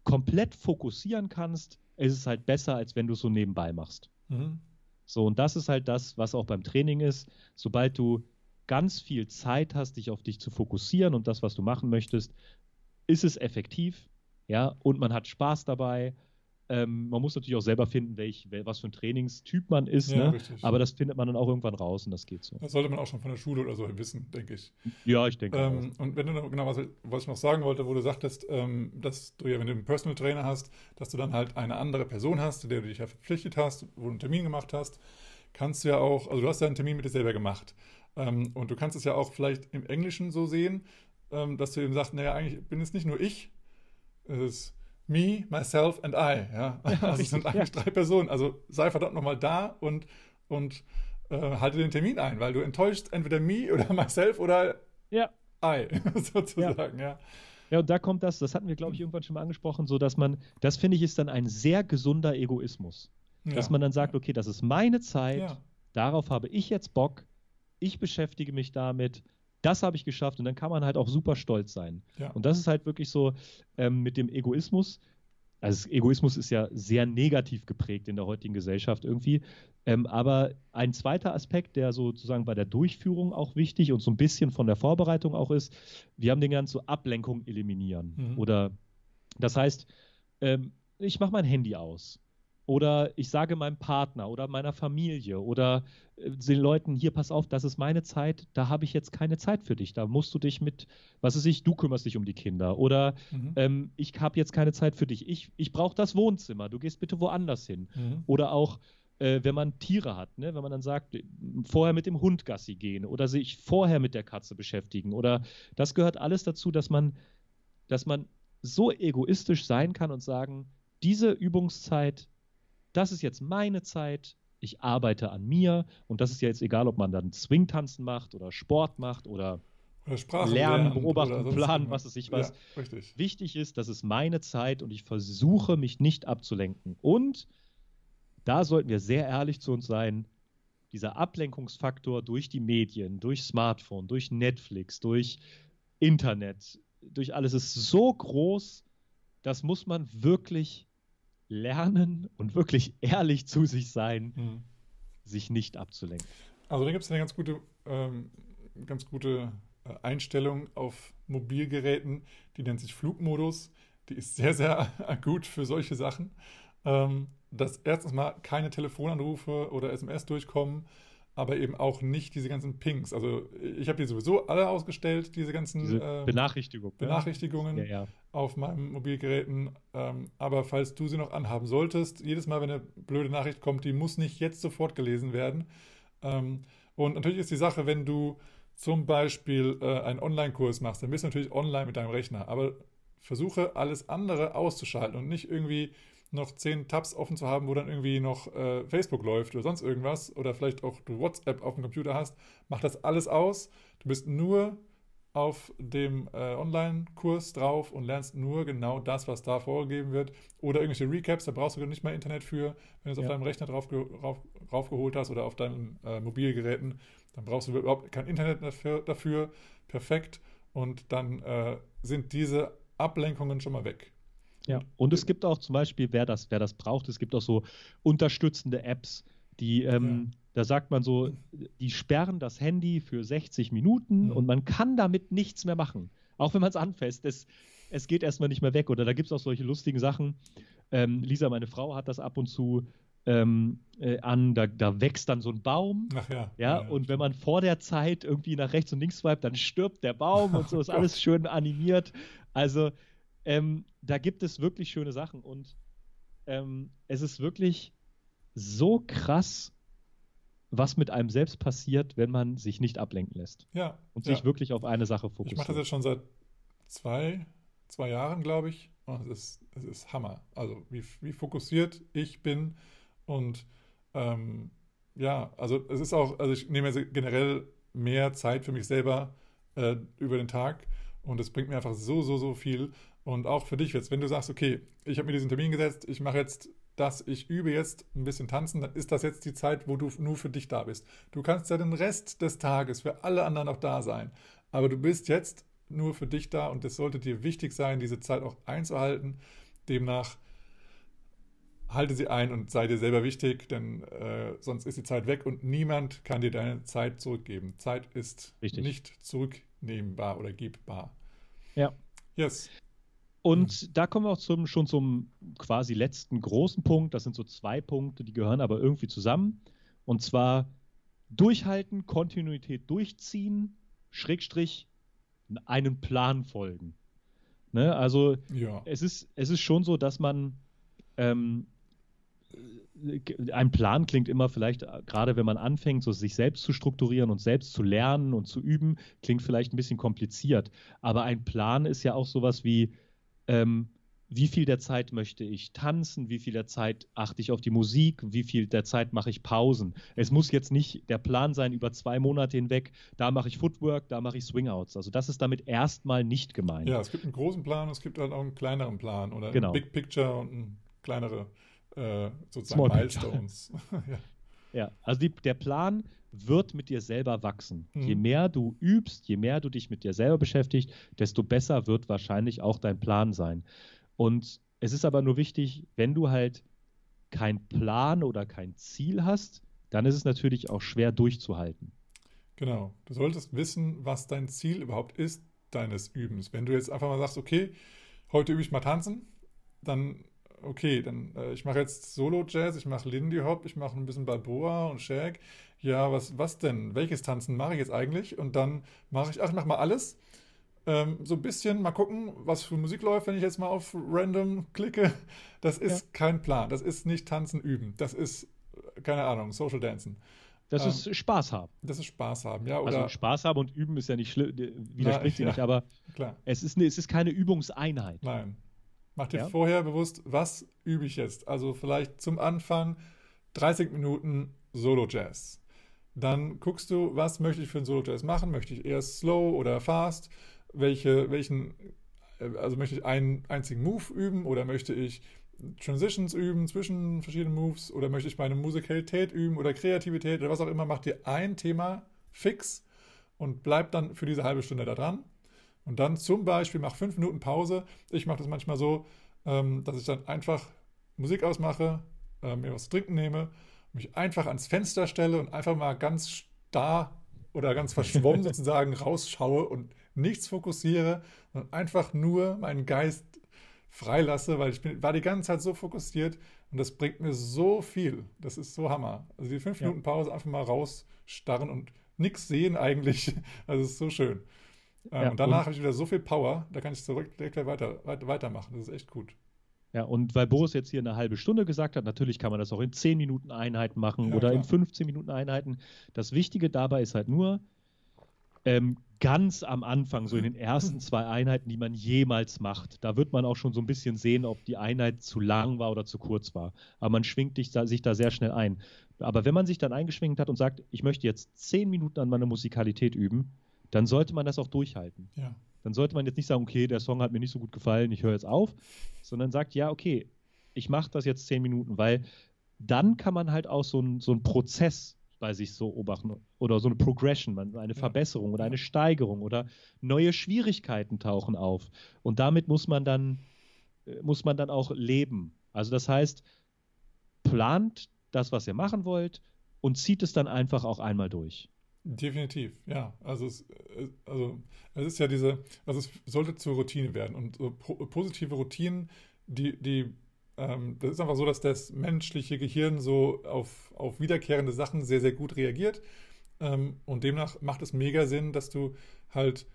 komplett fokussieren kannst, ist es halt besser, als wenn du es so nebenbei machst. Mhm. So, und das ist halt das, was auch beim Training ist. Sobald du ganz viel Zeit hast, dich auf dich zu fokussieren und das, was du machen möchtest, ist es effektiv, ja, und man hat Spaß dabei. Ähm, man muss natürlich auch selber finden, welch, was für ein Trainingstyp man ist, ja, ne? aber das findet man dann auch irgendwann raus und das geht so. Das sollte man auch schon von der Schule oder so wissen, denke ich. Ja, ich denke. Ähm, und wenn du noch, genau, was, was, ich noch sagen wollte, wo du sagtest, ähm, dass du ja, wenn du einen Personal Trainer hast, dass du dann halt eine andere Person hast, der du dich ja verpflichtet hast, wo du einen Termin gemacht hast, kannst du ja auch, also du hast ja einen Termin mit dir selber gemacht. Ähm, und du kannst es ja auch vielleicht im Englischen so sehen, ähm, dass du eben sagst, naja, eigentlich bin es nicht nur ich, es ist me, myself and I. Ja? Also es sind eigentlich ja. drei Personen. Also sei verdammt nochmal da und, und äh, halte den Termin ein, weil du enttäuscht entweder me oder myself oder ja. I, sozusagen, ja. ja. Ja, und da kommt das, das hatten wir, glaube ich, irgendwann schon mal angesprochen, so dass man, das finde ich, ist dann ein sehr gesunder Egoismus. Ja. Dass man dann sagt, okay, das ist meine Zeit, ja. darauf habe ich jetzt Bock, ich beschäftige mich damit, das habe ich geschafft und dann kann man halt auch super stolz sein. Ja. Und das ist halt wirklich so ähm, mit dem Egoismus. Also Egoismus ist ja sehr negativ geprägt in der heutigen Gesellschaft irgendwie. Ähm, aber ein zweiter Aspekt, der sozusagen bei der Durchführung auch wichtig und so ein bisschen von der Vorbereitung auch ist, wir haben den ganzen so Ablenkung eliminieren. Mhm. Oder das heißt, ähm, ich mache mein Handy aus. Oder ich sage meinem Partner oder meiner Familie oder äh, den Leuten, hier, pass auf, das ist meine Zeit, da habe ich jetzt keine Zeit für dich. Da musst du dich mit, was ist ich, du kümmerst dich um die Kinder. Oder mhm. ähm, ich habe jetzt keine Zeit für dich. Ich, ich brauche das Wohnzimmer, du gehst bitte woanders hin. Mhm. Oder auch, äh, wenn man Tiere hat, ne? wenn man dann sagt, vorher mit dem Hund Gassi gehen oder sich vorher mit der Katze beschäftigen. Oder das gehört alles dazu, dass man, dass man so egoistisch sein kann und sagen, diese Übungszeit das ist jetzt meine Zeit, ich arbeite an mir und das ist ja jetzt egal, ob man dann Swingtanzen macht oder Sport macht oder, oder lernen, beobachten, planen, was es ich was. Ja, Wichtig ist, das ist meine Zeit und ich versuche mich nicht abzulenken. Und da sollten wir sehr ehrlich zu uns sein. Dieser Ablenkungsfaktor durch die Medien, durch Smartphone, durch Netflix, durch Internet, durch alles ist so groß, das muss man wirklich lernen und wirklich ehrlich zu sich sein, mhm. sich nicht abzulenken. Also da gibt es eine ganz gute, ähm, ganz gute äh, Einstellung auf Mobilgeräten, die nennt sich Flugmodus. Die ist sehr, sehr gut für solche Sachen. Ähm, dass erstens mal keine Telefonanrufe oder SMS durchkommen, aber eben auch nicht diese ganzen Pings. Also ich habe die sowieso alle ausgestellt, diese ganzen diese ähm, Benachrichtigung, Benachrichtigungen ja. Ja, ja. auf meinen Mobilgeräten. Ähm, aber falls du sie noch anhaben solltest, jedes Mal, wenn eine blöde Nachricht kommt, die muss nicht jetzt sofort gelesen werden. Ähm, und natürlich ist die Sache, wenn du zum Beispiel äh, einen Online-Kurs machst, dann bist du natürlich online mit deinem Rechner. Aber versuche alles andere auszuschalten und nicht irgendwie noch zehn Tabs offen zu haben, wo dann irgendwie noch äh, Facebook läuft oder sonst irgendwas oder vielleicht auch du WhatsApp auf dem Computer hast, mach das alles aus. Du bist nur auf dem äh, Online-Kurs drauf und lernst nur genau das, was da vorgegeben wird. Oder irgendwelche Recaps, da brauchst du nicht mal Internet für. Wenn du es ja. auf deinem Rechner drauf, rauf, raufgeholt hast oder auf deinen äh, Mobilgeräten, dann brauchst du überhaupt kein Internet dafür. dafür. Perfekt. Und dann äh, sind diese Ablenkungen schon mal weg. Ja, und es gibt auch zum Beispiel, wer das, wer das braucht, es gibt auch so unterstützende Apps, die, ähm, ja. da sagt man so, die sperren das Handy für 60 Minuten mhm. und man kann damit nichts mehr machen. Auch wenn man es anfasst. Es, es geht erstmal nicht mehr weg. Oder da gibt es auch solche lustigen Sachen. Ähm, Lisa, meine Frau, hat das ab und zu ähm, äh, an, da, da, wächst dann so ein Baum. Ach ja. Ja, ja und wenn man vor der Zeit irgendwie nach rechts und links swipet, dann stirbt der Baum und so ist alles schön animiert. Also ähm, da gibt es wirklich schöne Sachen und ähm, es ist wirklich so krass, was mit einem selbst passiert, wenn man sich nicht ablenken lässt. Ja. Und sich wirklich auf eine Sache fokussiert. Ich mache das jetzt schon seit zwei, zwei Jahren, glaube ich. Und es ist, es ist Hammer. Also wie, wie fokussiert ich bin und ähm, ja, also es ist auch, also ich nehme generell mehr Zeit für mich selber äh, über den Tag und es bringt mir einfach so, so, so viel. Und auch für dich jetzt, wenn du sagst, okay, ich habe mir diesen Termin gesetzt, ich mache jetzt das, ich übe jetzt ein bisschen tanzen, dann ist das jetzt die Zeit, wo du nur für dich da bist. Du kannst ja den Rest des Tages für alle anderen auch da sein. Aber du bist jetzt nur für dich da und es sollte dir wichtig sein, diese Zeit auch einzuhalten. Demnach halte sie ein und sei dir selber wichtig, denn äh, sonst ist die Zeit weg und niemand kann dir deine Zeit zurückgeben. Zeit ist Richtig. nicht zurücknehmbar oder gebbar. Ja. Yes. Und mhm. da kommen wir auch zum, schon zum quasi letzten großen Punkt. Das sind so zwei Punkte, die gehören aber irgendwie zusammen. Und zwar durchhalten, Kontinuität durchziehen, Schrägstrich, einen Plan folgen. Ne? Also ja. es, ist, es ist schon so, dass man ähm, ein Plan klingt immer vielleicht, äh, gerade wenn man anfängt, so sich selbst zu strukturieren und selbst zu lernen und zu üben, klingt vielleicht ein bisschen kompliziert. Aber ein Plan ist ja auch sowas wie, ähm, wie viel der Zeit möchte ich tanzen, wie viel der Zeit achte ich auf die Musik, wie viel der Zeit mache ich Pausen. Es muss jetzt nicht der Plan sein über zwei Monate hinweg, da mache ich Footwork, da mache ich Swingouts. Also das ist damit erstmal nicht gemeint. Ja, es gibt einen großen Plan, es gibt halt auch einen kleineren Plan oder genau. ein Big Picture und ein kleinere äh, sozusagen Small Milestones. ja. ja. also die, der Plan wird mit dir selber wachsen. Mhm. Je mehr du übst, je mehr du dich mit dir selber beschäftigst, desto besser wird wahrscheinlich auch dein Plan sein. Und es ist aber nur wichtig, wenn du halt keinen Plan oder kein Ziel hast, dann ist es natürlich auch schwer durchzuhalten. Genau. Du solltest wissen, was dein Ziel überhaupt ist deines Übens. Wenn du jetzt einfach mal sagst, okay, heute übe ich mal tanzen, dann okay, dann äh, ich mache jetzt Solo-Jazz, ich mache Lindy Hop, ich mache ein bisschen Balboa und Shag. Ja, was, was denn? Welches Tanzen mache ich jetzt eigentlich? Und dann mache ich, ach, ich mache mal alles. Ähm, so ein bisschen mal gucken, was für Musik läuft, wenn ich jetzt mal auf Random klicke. Das ist ja. kein Plan. Das ist nicht Tanzen üben. Das ist, keine Ahnung, Social Dancen. Das ähm, ist Spaß haben. Das ist Spaß haben, ja. Oder also Spaß haben und üben ist ja nicht schlimm, widerspricht sich ja, nicht, aber klar. Es, ist eine, es ist keine Übungseinheit. Nein. Mach dir ja? vorher bewusst, was übe ich jetzt? Also vielleicht zum Anfang 30 Minuten Solo-Jazz. Dann guckst du, was möchte ich für ein Solo-Jazz machen? Möchte ich eher slow oder fast? Welche, welchen, äh, also möchte ich einen einzigen Move üben oder möchte ich Transitions üben zwischen verschiedenen Moves oder möchte ich meine Musikalität üben oder Kreativität oder was auch immer, mach dir ein Thema fix und bleib dann für diese halbe Stunde da dran. Und dann zum Beispiel mach fünf Minuten Pause. Ich mache das manchmal so, ähm, dass ich dann einfach Musik ausmache, äh, mir was zu trinken nehme, mich einfach ans Fenster stelle und einfach mal ganz starr oder ganz verschwommen sozusagen rausschaue und nichts fokussiere und einfach nur meinen Geist freilasse, weil ich bin, war die ganze Zeit so fokussiert und das bringt mir so viel. Das ist so Hammer. Also die fünf. Minuten Pause einfach mal rausstarren und nichts sehen eigentlich. Also es ist so schön. Ähm, ja, und danach habe ich wieder so viel Power, da kann ich zurück direkt weiter, weiter, weitermachen. Das ist echt gut. Ja, und weil Boris jetzt hier eine halbe Stunde gesagt hat, natürlich kann man das auch in 10 Minuten Einheiten machen ja, oder klar. in 15 Minuten Einheiten. Das Wichtige dabei ist halt nur, ähm, ganz am Anfang, so in den ersten zwei Einheiten, die man jemals macht. Da wird man auch schon so ein bisschen sehen, ob die Einheit zu lang war oder zu kurz war. Aber man schwingt sich da sehr schnell ein. Aber wenn man sich dann eingeschwingt hat und sagt, ich möchte jetzt zehn Minuten an meiner Musikalität üben, dann sollte man das auch durchhalten. Ja. Dann sollte man jetzt nicht sagen, okay, der Song hat mir nicht so gut gefallen, ich höre jetzt auf, sondern sagt, ja, okay, ich mache das jetzt zehn Minuten, weil dann kann man halt auch so einen so Prozess bei sich so beobachten oder so eine Progression, eine Verbesserung oder eine Steigerung oder neue Schwierigkeiten tauchen auf. Und damit muss man dann, äh, muss man dann auch leben. Also das heißt, plant das, was ihr machen wollt und zieht es dann einfach auch einmal durch. Definitiv, ja. Also es, äh, also es ist ja diese, also es sollte zur Routine werden und so positive Routinen, die, die ähm, das ist einfach so, dass das menschliche Gehirn so auf, auf wiederkehrende Sachen sehr, sehr gut reagiert. Ähm, und demnach macht es mega Sinn, dass du halt,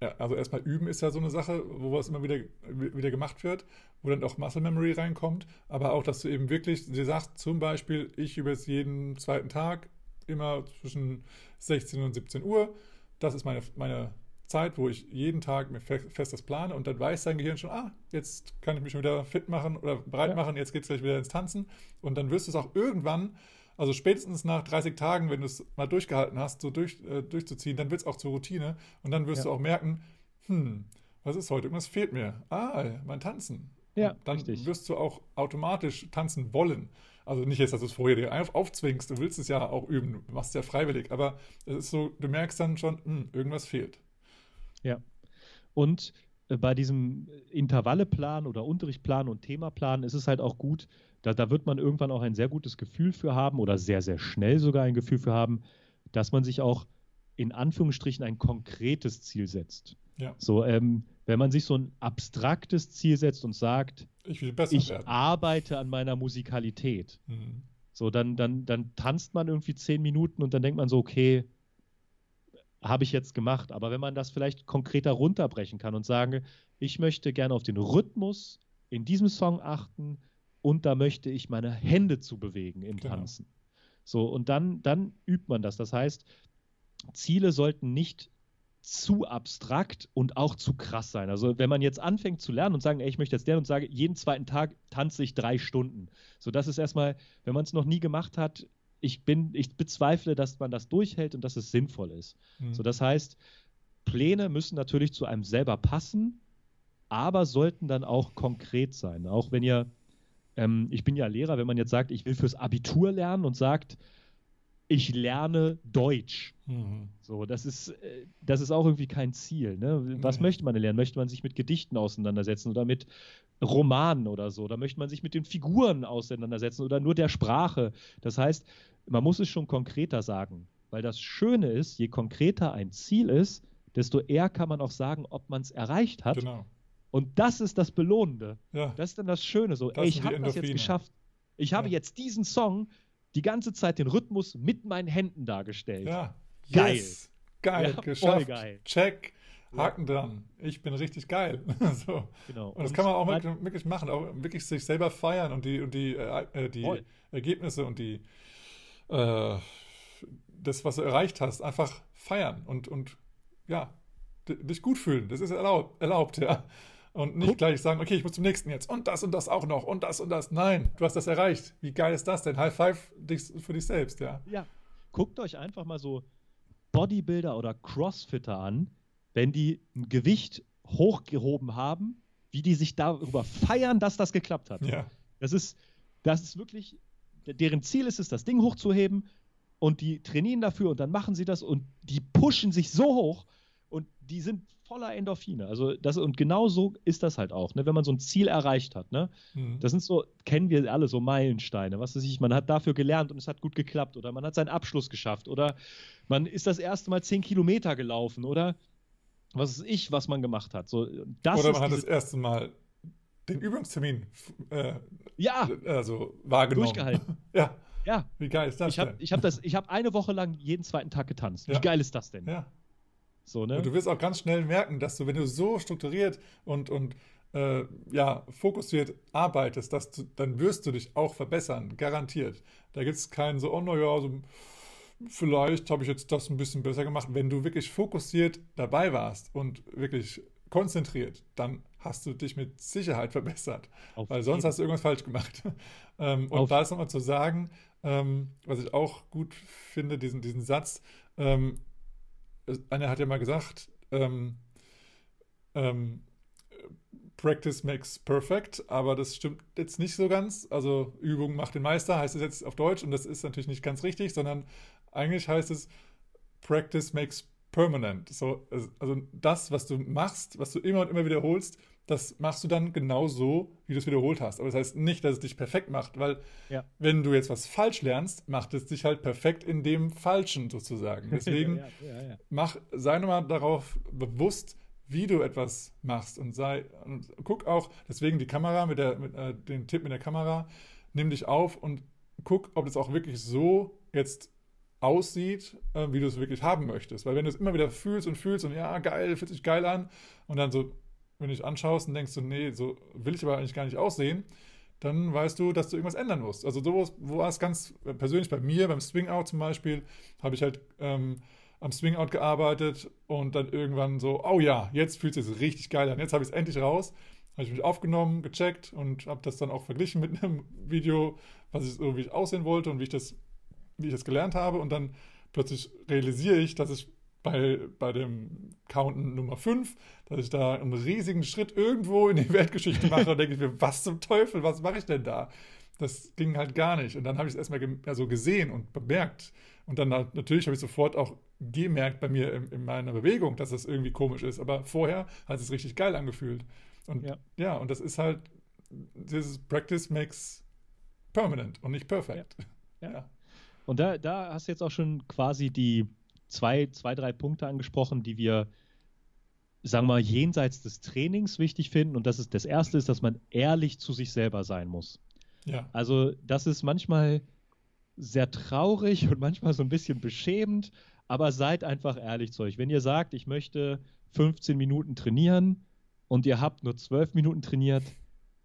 ja, also erstmal üben ist ja so eine Sache, wo was immer wieder, wieder gemacht wird, wo dann auch Muscle Memory reinkommt, aber auch, dass du eben wirklich dir sagst, zum Beispiel, ich übe jetzt jeden zweiten Tag immer zwischen 16 und 17 Uhr. Das ist meine, meine Zeit, wo ich jeden Tag mir fest das plane und dann weiß dein Gehirn schon, ah, jetzt kann ich mich schon wieder fit machen oder bereit machen, jetzt geht es gleich wieder ins Tanzen. Und dann wirst du es auch irgendwann, also spätestens nach 30 Tagen, wenn du es mal durchgehalten hast, so durch, äh, durchzuziehen, dann wird es auch zur Routine und dann wirst ja. du auch merken, hm, was ist heute? Irgendwas fehlt mir. Ah, mein Tanzen. Ja, und dann richtig. wirst du auch automatisch tanzen wollen. Also nicht jetzt, dass du es vorher dir aufzwingst, du willst es ja auch üben, du machst es ja freiwillig, aber es ist so, du merkst dann schon, hm, irgendwas fehlt. Ja. Und äh, bei diesem Intervalleplan oder Unterrichtplan und Themaplan ist es halt auch gut, da, da wird man irgendwann auch ein sehr gutes Gefühl für haben oder sehr, sehr schnell sogar ein Gefühl für haben, dass man sich auch in Anführungsstrichen ein konkretes Ziel setzt. Ja. So, ähm, wenn man sich so ein abstraktes Ziel setzt und sagt, ich, ich arbeite an meiner Musikalität, mhm. so dann, dann, dann tanzt man irgendwie zehn Minuten und dann denkt man so, okay, habe ich jetzt gemacht. Aber wenn man das vielleicht konkreter runterbrechen kann und sagen, ich möchte gerne auf den Rhythmus in diesem Song achten und da möchte ich meine Hände zu bewegen im genau. Tanzen. So, und dann, dann übt man das. Das heißt, Ziele sollten nicht zu abstrakt und auch zu krass sein. Also wenn man jetzt anfängt zu lernen und sagen, ey, ich möchte jetzt lernen und sage, jeden zweiten Tag tanze ich drei Stunden. So, das ist erstmal, wenn man es noch nie gemacht hat, ich bin, ich bezweifle, dass man das durchhält und dass es sinnvoll ist. Mhm. So, das heißt, Pläne müssen natürlich zu einem selber passen, aber sollten dann auch konkret sein. Auch wenn ihr ähm, ich bin ja Lehrer, wenn man jetzt sagt, ich will fürs Abitur lernen und sagt, ich lerne Deutsch. Mhm. So, das ist, äh, das ist auch irgendwie kein Ziel. Ne? Was nee. möchte man lernen? Möchte man sich mit Gedichten auseinandersetzen oder mit Romanen oder so? Oder möchte man sich mit den Figuren auseinandersetzen oder nur der Sprache? Das heißt, man muss es schon konkreter sagen. Weil das Schöne ist, je konkreter ein Ziel ist, desto eher kann man auch sagen, ob man es erreicht hat. Genau. Und das ist das Belohnende. Ja. Das ist dann das Schöne. So, ey, ich habe das jetzt geschafft. Ich habe ja. jetzt diesen Song die ganze Zeit den Rhythmus mit meinen Händen dargestellt. Ja. Geil. Yes. Geil, ja, geschafft. Geil. Check. Haken ja. dran. Ich bin richtig geil. so. genau. Und das und kann man auch man, wirklich machen, auch wirklich sich selber feiern und die, und die, äh, äh die Ergebnisse und die äh, das, was du erreicht hast, einfach feiern und, und ja, dich gut fühlen. Das ist erlaubt, erlaubt ja. Und nicht Guck. gleich sagen, okay, ich muss zum nächsten jetzt und das und das auch noch und das und das. Nein, du hast das erreicht. Wie geil ist das denn? High five für dich selbst, ja. Ja. Guckt euch einfach mal so Bodybuilder oder Crossfitter an, wenn die ein Gewicht hochgehoben haben, wie die sich darüber feiern, dass das geklappt hat. Ja. Das ist, das ist wirklich, deren Ziel ist es, das Ding hochzuheben und die trainieren dafür und dann machen sie das und die pushen sich so hoch und die sind voller Endorphine. Also das und genau so ist das halt auch, ne? wenn man so ein Ziel erreicht hat. Ne? Mhm. Das sind so, kennen wir alle, so Meilensteine. Was weiß ich, man hat dafür gelernt und es hat gut geklappt oder man hat seinen Abschluss geschafft oder man ist das erste Mal zehn Kilometer gelaufen oder was ist ich, was man gemacht hat. So, das oder man hat das erste Mal den Übungstermin äh, ja. also wahrgenommen. Durchgehalten. ja. Ja. Wie geil ist das ich hab, Ich habe hab eine Woche lang jeden zweiten Tag getanzt. Ja. Wie geil ist das denn? Ja. So, ne? Und du wirst auch ganz schnell merken, dass du, wenn du so strukturiert und, und äh, ja, fokussiert arbeitest, dass du, dann wirst du dich auch verbessern, garantiert. Da gibt es keinen so, oh naja, so, vielleicht habe ich jetzt das ein bisschen besser gemacht. Wenn du wirklich fokussiert dabei warst und wirklich konzentriert, dann hast du dich mit Sicherheit verbessert. Auf weil sonst jeden. hast du irgendwas falsch gemacht. ähm, und Auf da ist nochmal zu sagen, ähm, was ich auch gut finde, diesen, diesen Satz, ähm, einer hat ja mal gesagt, ähm, ähm, Practice makes perfect, aber das stimmt jetzt nicht so ganz. Also Übung macht den Meister, heißt es jetzt auf Deutsch und das ist natürlich nicht ganz richtig, sondern eigentlich heißt es Practice makes permanent. So, also das, was du machst, was du immer und immer wiederholst, das machst du dann genau so, wie du es wiederholt hast. Aber das heißt nicht, dass es dich perfekt macht, weil ja. wenn du jetzt was falsch lernst, macht es dich halt perfekt in dem Falschen sozusagen. Deswegen ja, ja, mach, sei nochmal darauf bewusst, wie du etwas machst und sei und guck auch, deswegen die Kamera mit der, mit, äh, den Tipp mit der Kamera, nimm dich auf und guck, ob das auch wirklich so jetzt aussieht, äh, wie du es wirklich haben möchtest. Weil wenn du es immer wieder fühlst und fühlst und ja, geil, fühlt sich geil an und dann so, wenn du dich anschaust und denkst so, nee, so will ich aber eigentlich gar nicht aussehen, dann weißt du, dass du irgendwas ändern musst. Also wo war es ganz persönlich bei mir, beim Swing-Out zum Beispiel, habe ich halt ähm, am Swing-Out gearbeitet und dann irgendwann so, oh ja, jetzt fühlt es sich richtig geil an, jetzt habe ich es endlich raus. Habe ich mich aufgenommen, gecheckt und habe das dann auch verglichen mit einem Video, was ich so wie ich aussehen wollte und wie ich das, wie ich das gelernt habe. Und dann plötzlich realisiere ich, dass ich bei, bei dem Counten Nummer 5, dass ich da einen riesigen Schritt irgendwo in die Weltgeschichte mache und denke ich mir, was zum Teufel, was mache ich denn da? Das ging halt gar nicht. Und dann habe ich es erstmal ge ja, so gesehen und bemerkt. Und dann natürlich habe ich sofort auch gemerkt bei mir in, in, meiner Bewegung, dass das irgendwie komisch ist. Aber vorher hat es richtig geil angefühlt. Und ja, ja und das ist halt, dieses Practice makes permanent und nicht perfect. Ja. ja. Und da, da hast du jetzt auch schon quasi die, zwei, zwei, drei Punkte angesprochen, die wir, sagen wir mal, jenseits des Trainings wichtig finden. Und das ist das erste ist, dass man ehrlich zu sich selber sein muss. Ja. Also, das ist manchmal sehr traurig und manchmal so ein bisschen beschämend, aber seid einfach ehrlich zu euch. Wenn ihr sagt, ich möchte 15 Minuten trainieren und ihr habt nur 12 Minuten trainiert,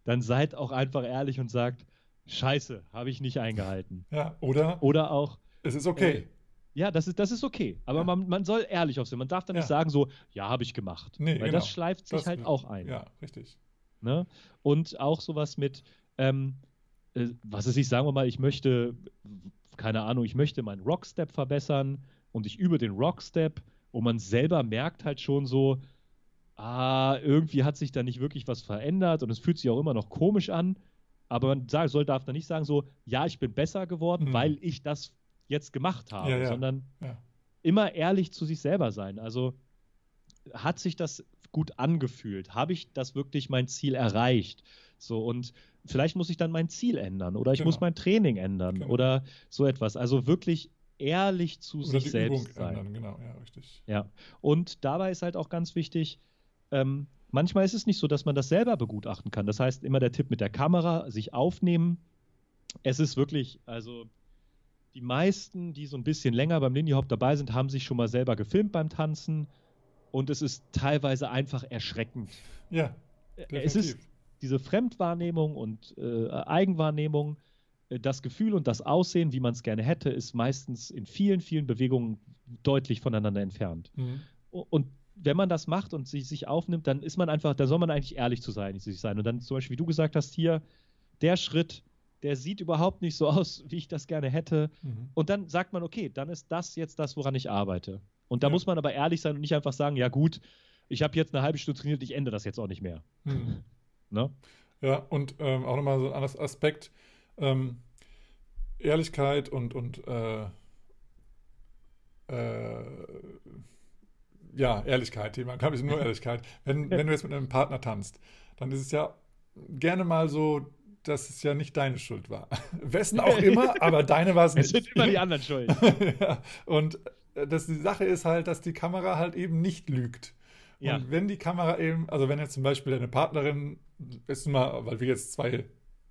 dann seid auch einfach ehrlich und sagt, Scheiße, habe ich nicht eingehalten. Ja, oder? Oder auch. Es ist okay. Ja, das ist, das ist okay. Aber ja. man, man soll ehrlich auf sein. Man darf dann ja. nicht sagen, so, ja, habe ich gemacht. Nee, Weil genau. das schleift sich das, halt auch ein. Ja, richtig. Ne? Und auch sowas mit, ähm, äh, was ist ich, sagen wir mal, ich möchte, keine Ahnung, ich möchte meinen Rockstep verbessern und ich übe den Rockstep und man selber merkt halt schon so, ah, irgendwie hat sich da nicht wirklich was verändert und es fühlt sich auch immer noch komisch an. Aber man soll, soll darf dann nicht sagen so, ja, ich bin besser geworden, mhm. weil ich das jetzt gemacht habe, ja, ja. sondern ja. immer ehrlich zu sich selber sein. Also hat sich das gut angefühlt? Habe ich das wirklich mein Ziel erreicht? So und vielleicht muss ich dann mein Ziel ändern oder ich genau. muss mein Training ändern genau. oder so etwas. Also wirklich ehrlich zu oder sich selbst Übung sein. Ändern. Genau, ja, richtig. Ja. Und dabei ist halt auch ganz wichtig, ähm, manchmal ist es nicht so, dass man das selber begutachten kann. Das heißt, immer der Tipp mit der Kamera, sich aufnehmen. Es ist wirklich, also die meisten, die so ein bisschen länger beim Lindy Hop dabei sind, haben sich schon mal selber gefilmt beim Tanzen und es ist teilweise einfach erschreckend. Ja. Definitiv. Es ist diese Fremdwahrnehmung und äh, Eigenwahrnehmung, äh, das Gefühl und das Aussehen, wie man es gerne hätte, ist meistens in vielen, vielen Bewegungen deutlich voneinander entfernt. Mhm. Und wenn man das macht und sich, sich aufnimmt, dann ist man einfach, da soll man eigentlich ehrlich zu sein, sich sein. Und dann zum Beispiel, wie du gesagt hast, hier, der Schritt, der sieht überhaupt nicht so aus, wie ich das gerne hätte. Mhm. Und dann sagt man, okay, dann ist das jetzt das, woran ich arbeite. Und da ja. muss man aber ehrlich sein und nicht einfach sagen, ja gut, ich habe jetzt eine halbe Stunde trainiert, ich ändere das jetzt auch nicht mehr. Mhm. ne? Ja, und ähm, auch nochmal so ein anderes Aspekt, ähm, Ehrlichkeit und, und äh, äh, ja, Ehrlichkeit, Thema, glaube ich, nur Ehrlichkeit. Wenn, wenn du jetzt mit einem Partner tanzt, dann ist es ja gerne mal so, dass es ja nicht deine Schuld war. Wessen auch immer, aber deine war es nicht. Es sind immer die anderen schuld. ja, und äh, das, die Sache ist halt, dass die Kamera halt eben nicht lügt. Ja. Und wenn die Kamera eben, also wenn jetzt zum Beispiel deine Partnerin, ist mal, weil wir jetzt zwei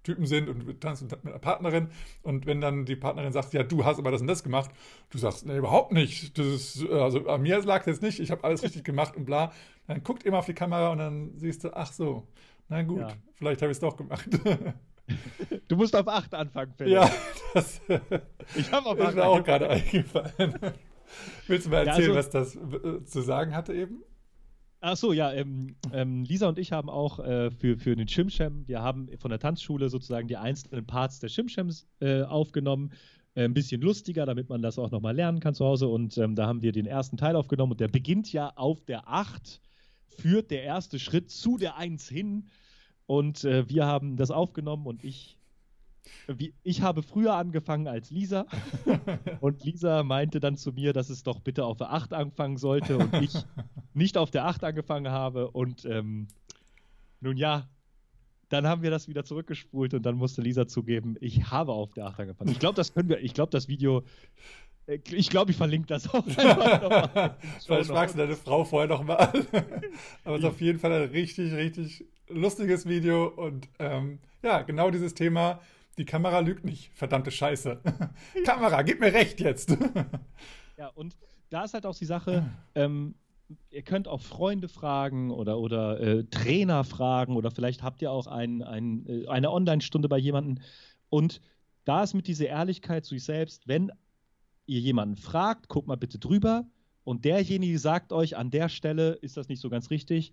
Typen sind und wir tanzen mit einer Partnerin und wenn dann die Partnerin sagt, ja, du hast aber das und das gemacht, du sagst, nee, überhaupt nicht. Das ist, also an mir lag es jetzt nicht, ich habe alles richtig gemacht und bla. Dann guckt immer auf die Kamera und dann siehst du, ach so, na gut, ja. vielleicht habe ich es doch gemacht. Du musst auf 8 anfangen, Philipp. Ja, das ich habe auf 8 ist mir auch gerade eingefallen. Willst du mal erzählen, ja, also, was das äh, zu sagen hatte eben? Ach so, ja, ähm, ähm, Lisa und ich haben auch äh, für, für den Shimsham, wir haben von der Tanzschule sozusagen die einzelnen Parts der Shimshams äh, aufgenommen. Äh, ein bisschen lustiger, damit man das auch nochmal lernen kann zu Hause. Und ähm, da haben wir den ersten Teil aufgenommen und der beginnt ja auf der 8, führt der erste Schritt zu der 1 hin. Und äh, wir haben das aufgenommen und ich wie, ich habe früher angefangen als Lisa und Lisa meinte dann zu mir, dass es doch bitte auf der 8 anfangen sollte und ich nicht auf der 8 angefangen habe und ähm, nun ja, dann haben wir das wieder zurückgespult und dann musste Lisa zugeben, ich habe auf der 8 angefangen. Ich glaube, das können wir, ich glaube, das Video, ich glaube, ich verlinke das auch. Vielleicht fragst du deine Frau vorher nochmal an. Aber es ist auf jeden Fall ein richtig, richtig lustiges Video und ähm, ja, genau dieses Thema die Kamera lügt nicht. Verdammte Scheiße. Kamera, gib mir recht jetzt. ja, und da ist halt auch die Sache, ähm, ihr könnt auch Freunde fragen oder, oder äh, Trainer fragen oder vielleicht habt ihr auch ein, ein, äh, eine Online-Stunde bei jemandem. Und da ist mit dieser Ehrlichkeit zu sich selbst, wenn ihr jemanden fragt, guckt mal bitte drüber und derjenige sagt euch, an der Stelle ist das nicht so ganz richtig,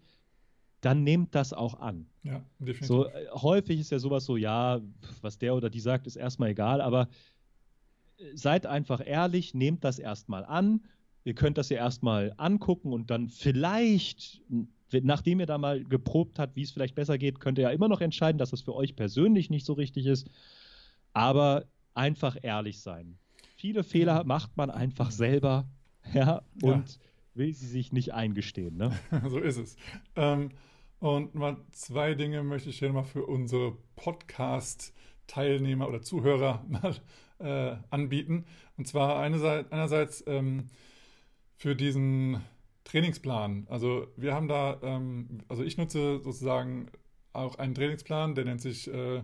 dann nehmt das auch an. Ja, definitiv. So, äh, häufig ist ja sowas so, ja, was der oder die sagt, ist erstmal egal, aber äh, seid einfach ehrlich, nehmt das erstmal an. Ihr könnt das ja erstmal angucken und dann vielleicht, nachdem ihr da mal geprobt habt, wie es vielleicht besser geht, könnt ihr ja immer noch entscheiden, dass das für euch persönlich nicht so richtig ist. Aber einfach ehrlich sein. Viele Fehler macht man einfach selber, ja, und ja. will sie sich nicht eingestehen. Ne? so ist es. Ähm, und mal zwei Dinge möchte ich hier mal für unsere Podcast-Teilnehmer oder Zuhörer mal äh, anbieten. Und zwar einerseits, einerseits ähm, für diesen Trainingsplan. Also wir haben da, ähm, also ich nutze sozusagen auch einen Trainingsplan, der nennt sich äh,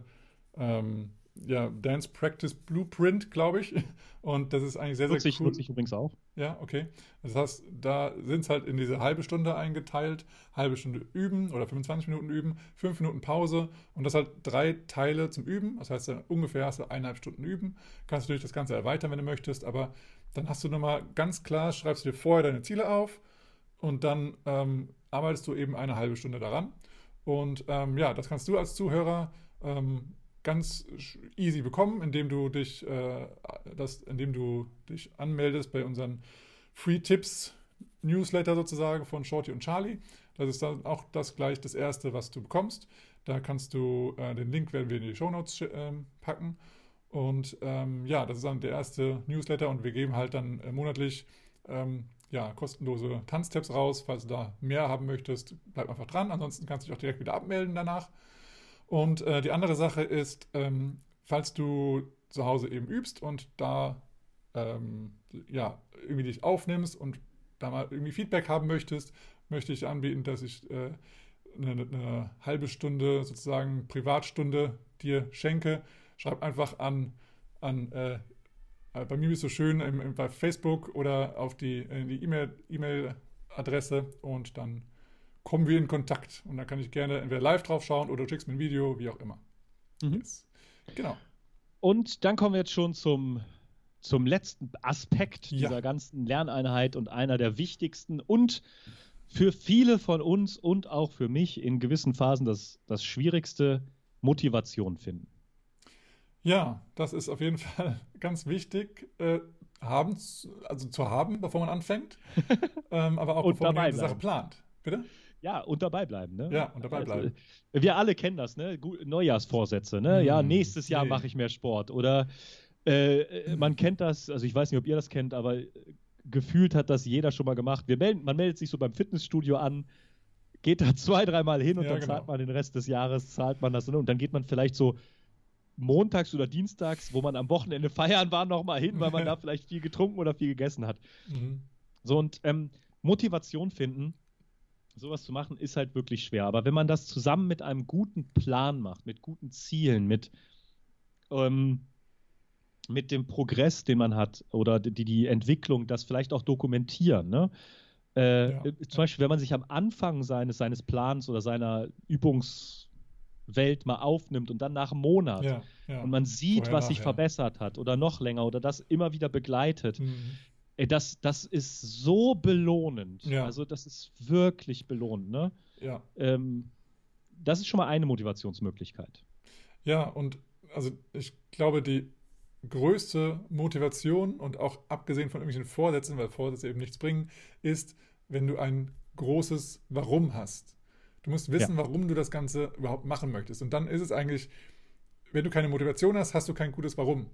ähm, ja, Dance Practice Blueprint, glaube ich. Und das ist eigentlich sehr, sehr cool. Nutze ich übrigens auch. Ja, okay. Das heißt, da sind es halt in diese halbe Stunde eingeteilt. Halbe Stunde üben oder 25 Minuten üben, fünf Minuten Pause und das halt drei Teile zum Üben. Das heißt, ungefähr hast du eineinhalb Stunden üben. Kannst natürlich das Ganze erweitern, wenn du möchtest, aber dann hast du nochmal ganz klar, schreibst du dir vorher deine Ziele auf und dann ähm, arbeitest du eben eine halbe Stunde daran. Und ähm, ja, das kannst du als Zuhörer ähm, ganz easy bekommen, indem du dich, äh, das, indem du dich anmeldest bei unseren Free Tips Newsletter sozusagen von Shorty und Charlie. Das ist dann auch das gleich das Erste, was du bekommst. Da kannst du, äh, den Link werden wir in die Show Notes äh, packen. Und ähm, ja, das ist dann der erste Newsletter und wir geben halt dann äh, monatlich ähm, ja, kostenlose Tanztipps raus. Falls du da mehr haben möchtest, bleib einfach dran. Ansonsten kannst du dich auch direkt wieder abmelden danach. Und äh, die andere Sache ist, ähm, falls du zu Hause eben übst und da ähm, ja, irgendwie dich aufnimmst und da mal irgendwie Feedback haben möchtest, möchte ich anbieten, dass ich äh, eine, eine, halbe Stunde sozusagen Privatstunde dir schenke. Schreib einfach an, an äh, bei mir bist du schön im, im, bei Facebook oder auf die E-Mail-Adresse e und dann kommen wir in Kontakt. Und dann kann ich gerne entweder live drauf schauen oder du schickst mir ein Video, wie auch immer. Mhm. Yes. Genau. Und dann kommen wir jetzt schon zum, zum letzten Aspekt ja. dieser ganzen Lerneinheit und einer der wichtigsten und für viele von uns und auch für mich in gewissen Phasen das, das schwierigste Motivation finden. Ja, das ist auf jeden Fall ganz wichtig, äh, haben, also zu haben, bevor man anfängt, ähm, aber auch bevor man die Sache plant. Bitte? Ja, und dabei bleiben, ne? Ja, und dabei also, bleiben. Also, wir alle kennen das, ne? Neujahrsvorsätze, ne? Hm, ja, nächstes Jahr nee. mache ich mehr Sport. Oder äh, äh, man kennt das, also ich weiß nicht, ob ihr das kennt, aber äh, gefühlt hat das jeder schon mal gemacht. Wir melden, man meldet sich so beim Fitnessstudio an, geht da zwei, dreimal hin und ja, dann genau. zahlt man den Rest des Jahres, zahlt man das ne? und dann geht man vielleicht so montags oder dienstags, wo man am Wochenende feiern war, nochmal hin, weil man da vielleicht viel getrunken oder viel gegessen hat. Mhm. So und ähm, Motivation finden, sowas zu machen, ist halt wirklich schwer. Aber wenn man das zusammen mit einem guten Plan macht, mit guten Zielen, mit, ähm, mit dem Progress, den man hat oder die, die Entwicklung, das vielleicht auch dokumentieren, ne? Äh, ja. Zum Beispiel, wenn man sich am Anfang seines, seines Plans oder seiner Übungs- Welt mal aufnimmt und dann nach einem Monat ja, ja. und man sieht, Vorher was sich verbessert hat oder noch länger oder das immer wieder begleitet. Mhm. Ey, das, das ist so belohnend. Ja. Also das ist wirklich belohnend. Ne? Ja. Ähm, das ist schon mal eine Motivationsmöglichkeit. Ja, und also ich glaube, die größte Motivation und auch abgesehen von irgendwelchen Vorsätzen, weil Vorsätze eben nichts bringen, ist, wenn du ein großes Warum hast. Du musst wissen, ja. warum du das Ganze überhaupt machen möchtest. Und dann ist es eigentlich, wenn du keine Motivation hast, hast du kein gutes Warum.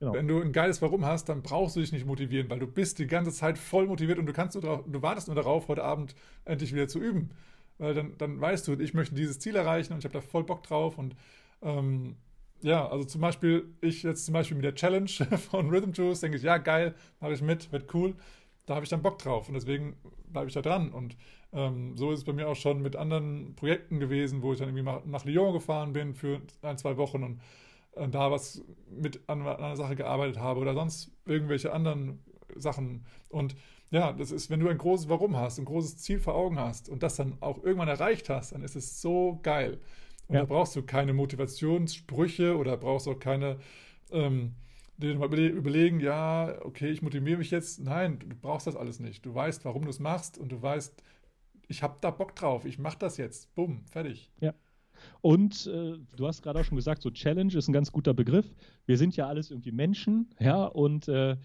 Genau. Wenn du ein geiles Warum hast, dann brauchst du dich nicht motivieren, weil du bist die ganze Zeit voll motiviert und du kannst nur du wartest nur darauf, heute Abend endlich wieder zu üben. Weil dann, dann weißt du, ich möchte dieses Ziel erreichen und ich habe da voll Bock drauf. Und ähm, ja, also zum Beispiel, ich jetzt zum Beispiel mit der Challenge von Rhythm Juice denke ich, ja, geil, mache ich mit, wird cool. Da habe ich dann Bock drauf und deswegen bleibe ich da dran. Und ähm, so ist es bei mir auch schon mit anderen Projekten gewesen, wo ich dann irgendwie nach Lyon gefahren bin für ein, zwei Wochen und da was mit an, an einer Sache gearbeitet habe oder sonst irgendwelche anderen Sachen. Und ja, das ist, wenn du ein großes Warum hast, ein großes Ziel vor Augen hast und das dann auch irgendwann erreicht hast, dann ist es so geil. Und ja. da brauchst du keine Motivationssprüche oder brauchst auch keine ähm, dir mal überlegen, ja, okay, ich motiviere mich jetzt. Nein, du brauchst das alles nicht. Du weißt, warum du es machst und du weißt, ich habe da Bock drauf, ich mache das jetzt. Bumm, fertig. Ja. Und äh, du hast gerade auch schon gesagt, so Challenge ist ein ganz guter Begriff. Wir sind ja alles irgendwie Menschen, ja, und äh,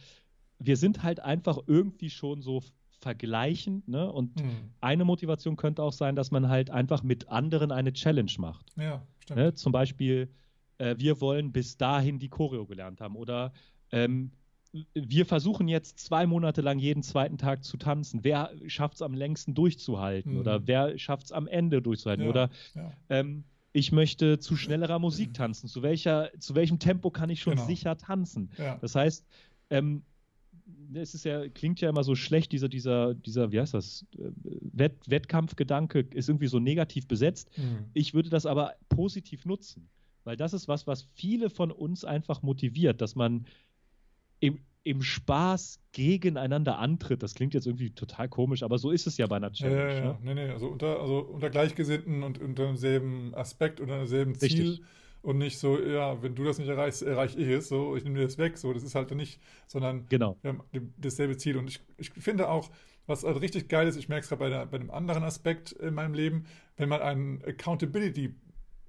wir sind halt einfach irgendwie schon so vergleichend, ne? Und hm. eine Motivation könnte auch sein, dass man halt einfach mit anderen eine Challenge macht. Ja, stimmt. Ne? Zum Beispiel, äh, wir wollen bis dahin die Choreo gelernt haben oder ähm, wir versuchen jetzt zwei Monate lang jeden zweiten Tag zu tanzen. Wer schafft es am längsten durchzuhalten? Mhm. Oder wer schafft es am Ende durchzuhalten? Ja, oder ja. Ähm, ich möchte zu schnellerer Musik tanzen. Zu, welcher, zu welchem Tempo kann ich schon genau. sicher tanzen? Ja. Das heißt, ähm, es ist ja, klingt ja immer so schlecht, dieser, dieser, dieser, wie heißt das, Wett, Wettkampfgedanke ist irgendwie so negativ besetzt. Mhm. Ich würde das aber positiv nutzen, weil das ist was, was viele von uns einfach motiviert, dass man im, im Spaß gegeneinander antritt. Das klingt jetzt irgendwie total komisch, aber so ist es ja bei einer Challenge. Ja, ja, ja. Ne? Nee, nee, also unter, also unter Gleichgesinnten und unter demselben Aspekt, unter demselben Ziel. Richtig. Und nicht so, ja, wenn du das nicht erreichst, erreiche ich es, so, ich nehme dir das weg, so, das ist halt nicht, sondern genau. wir haben dasselbe Ziel. Und ich, ich finde auch, was halt richtig geil ist, ich merke es gerade bei, bei einem anderen Aspekt in meinem Leben, wenn man einen Accountability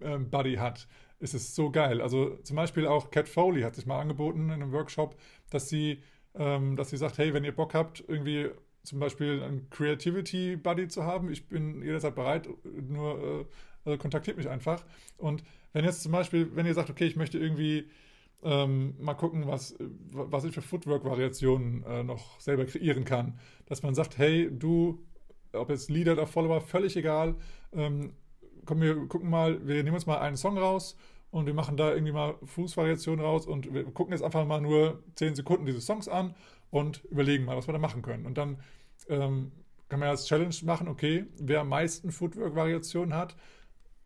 ähm, Buddy hat ist es so geil. Also zum Beispiel auch Cat Foley hat sich mal angeboten in einem Workshop, dass sie, ähm, dass sie sagt, hey, wenn ihr Bock habt, irgendwie zum Beispiel einen Creativity Buddy zu haben. Ich bin jederzeit bereit, nur äh, kontaktiert mich einfach. Und wenn jetzt zum Beispiel, wenn ihr sagt, okay, ich möchte irgendwie ähm, mal gucken, was, was ich für Footwork-Variationen äh, noch selber kreieren kann, dass man sagt, hey, du, ob jetzt Leader oder Follower, völlig egal, ähm, komm, wir gucken mal, wir nehmen uns mal einen Song raus und wir machen da irgendwie mal Fußvariationen raus und wir gucken jetzt einfach mal nur 10 Sekunden diese Songs an und überlegen mal, was wir da machen können. Und dann ähm, kann man als Challenge machen, okay, wer am meisten Footwork-Variationen hat,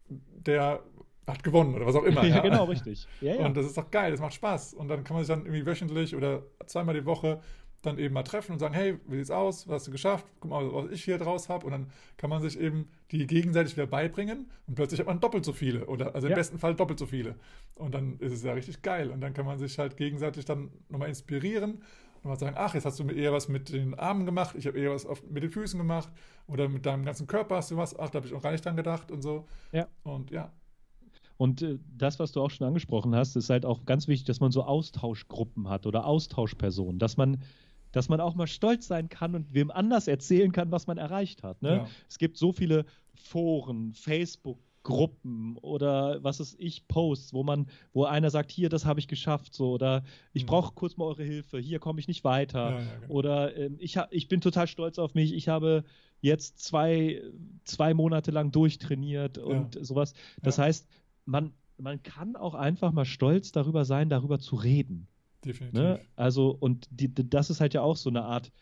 der hat gewonnen oder was auch immer. ja, ja. genau, richtig. Ja, ja. Und das ist doch geil, das macht Spaß. Und dann kann man sich dann irgendwie wöchentlich oder zweimal die Woche dann eben mal treffen und sagen, hey, wie sieht's aus? Was hast du geschafft? Guck mal, was ich hier draus habe. Und dann kann man sich eben die gegenseitig wieder beibringen und plötzlich hat man doppelt so viele oder also im ja. besten Fall doppelt so viele. Und dann ist es ja richtig geil. Und dann kann man sich halt gegenseitig dann nochmal inspirieren und mal sagen, ach, jetzt hast du eher was mit den Armen gemacht, ich habe eher was mit den Füßen gemacht oder mit deinem ganzen Körper hast du was, ach, da habe ich auch gar nicht dran gedacht und so. Ja. Und ja. Und äh, das, was du auch schon angesprochen hast, ist halt auch ganz wichtig, dass man so Austauschgruppen hat oder Austauschpersonen, dass man dass man auch mal stolz sein kann und wem anders erzählen kann, was man erreicht hat. Ne? Ja. Es gibt so viele Foren, Facebook, Gruppen oder was ist ich Posts, wo man, wo einer sagt, hier, das habe ich geschafft, so oder ich mhm. brauche kurz mal eure Hilfe, hier komme ich nicht weiter ja, ja, genau. oder äh, ich ich bin total stolz auf mich, ich habe jetzt zwei zwei Monate lang durchtrainiert und ja. sowas. Das heißt, man man kann auch einfach mal stolz darüber sein, darüber zu reden. Definitiv. Ne? Also, und die, das ist halt ja auch so eine Art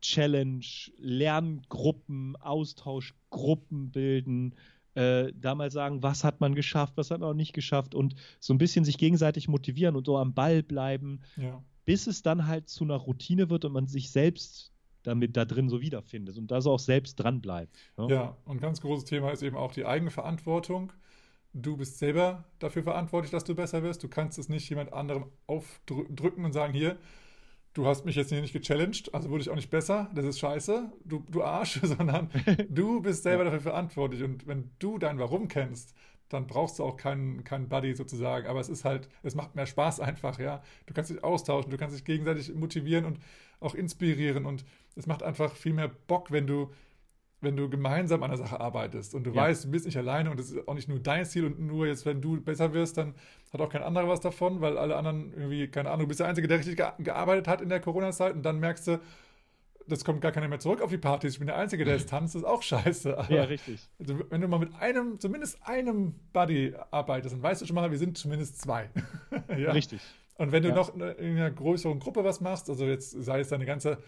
Challenge, Lerngruppen, Austauschgruppen bilden, äh, da mal sagen, was hat man geschafft, was hat man auch nicht geschafft und so ein bisschen sich gegenseitig motivieren und so am Ball bleiben, ja. bis es dann halt zu einer Routine wird und man sich selbst damit da drin so wiederfindet und da so auch selbst dran bleibt. Ne? Ja, und ganz großes Thema ist eben auch die eigene Verantwortung du bist selber dafür verantwortlich, dass du besser wirst. Du kannst es nicht jemand anderem aufdrücken und sagen, hier, du hast mich jetzt hier nicht gechallenged, also wurde ich auch nicht besser, das ist scheiße, du, du Arsch, sondern du bist selber dafür verantwortlich. Und wenn du dein Warum kennst, dann brauchst du auch keinen, keinen Buddy sozusagen. Aber es ist halt, es macht mehr Spaß einfach, ja. Du kannst dich austauschen, du kannst dich gegenseitig motivieren und auch inspirieren. Und es macht einfach viel mehr Bock, wenn du wenn du gemeinsam an der Sache arbeitest und du ja. weißt, du bist nicht alleine und es ist auch nicht nur dein Ziel und nur jetzt, wenn du besser wirst, dann hat auch kein anderer was davon, weil alle anderen irgendwie, keine Ahnung, du bist der Einzige, der richtig gearbeitet hat in der Corona-Zeit und dann merkst du, das kommt gar keiner mehr zurück auf die Partys. Ich bin der Einzige, der jetzt tanzt, das ist auch scheiße. Aber ja, richtig. Also, wenn du mal mit einem, zumindest einem Buddy arbeitest, dann weißt du schon mal, wir sind zumindest zwei. ja. Richtig. Und wenn du ja. noch in einer größeren Gruppe was machst, also jetzt sei es deine ganze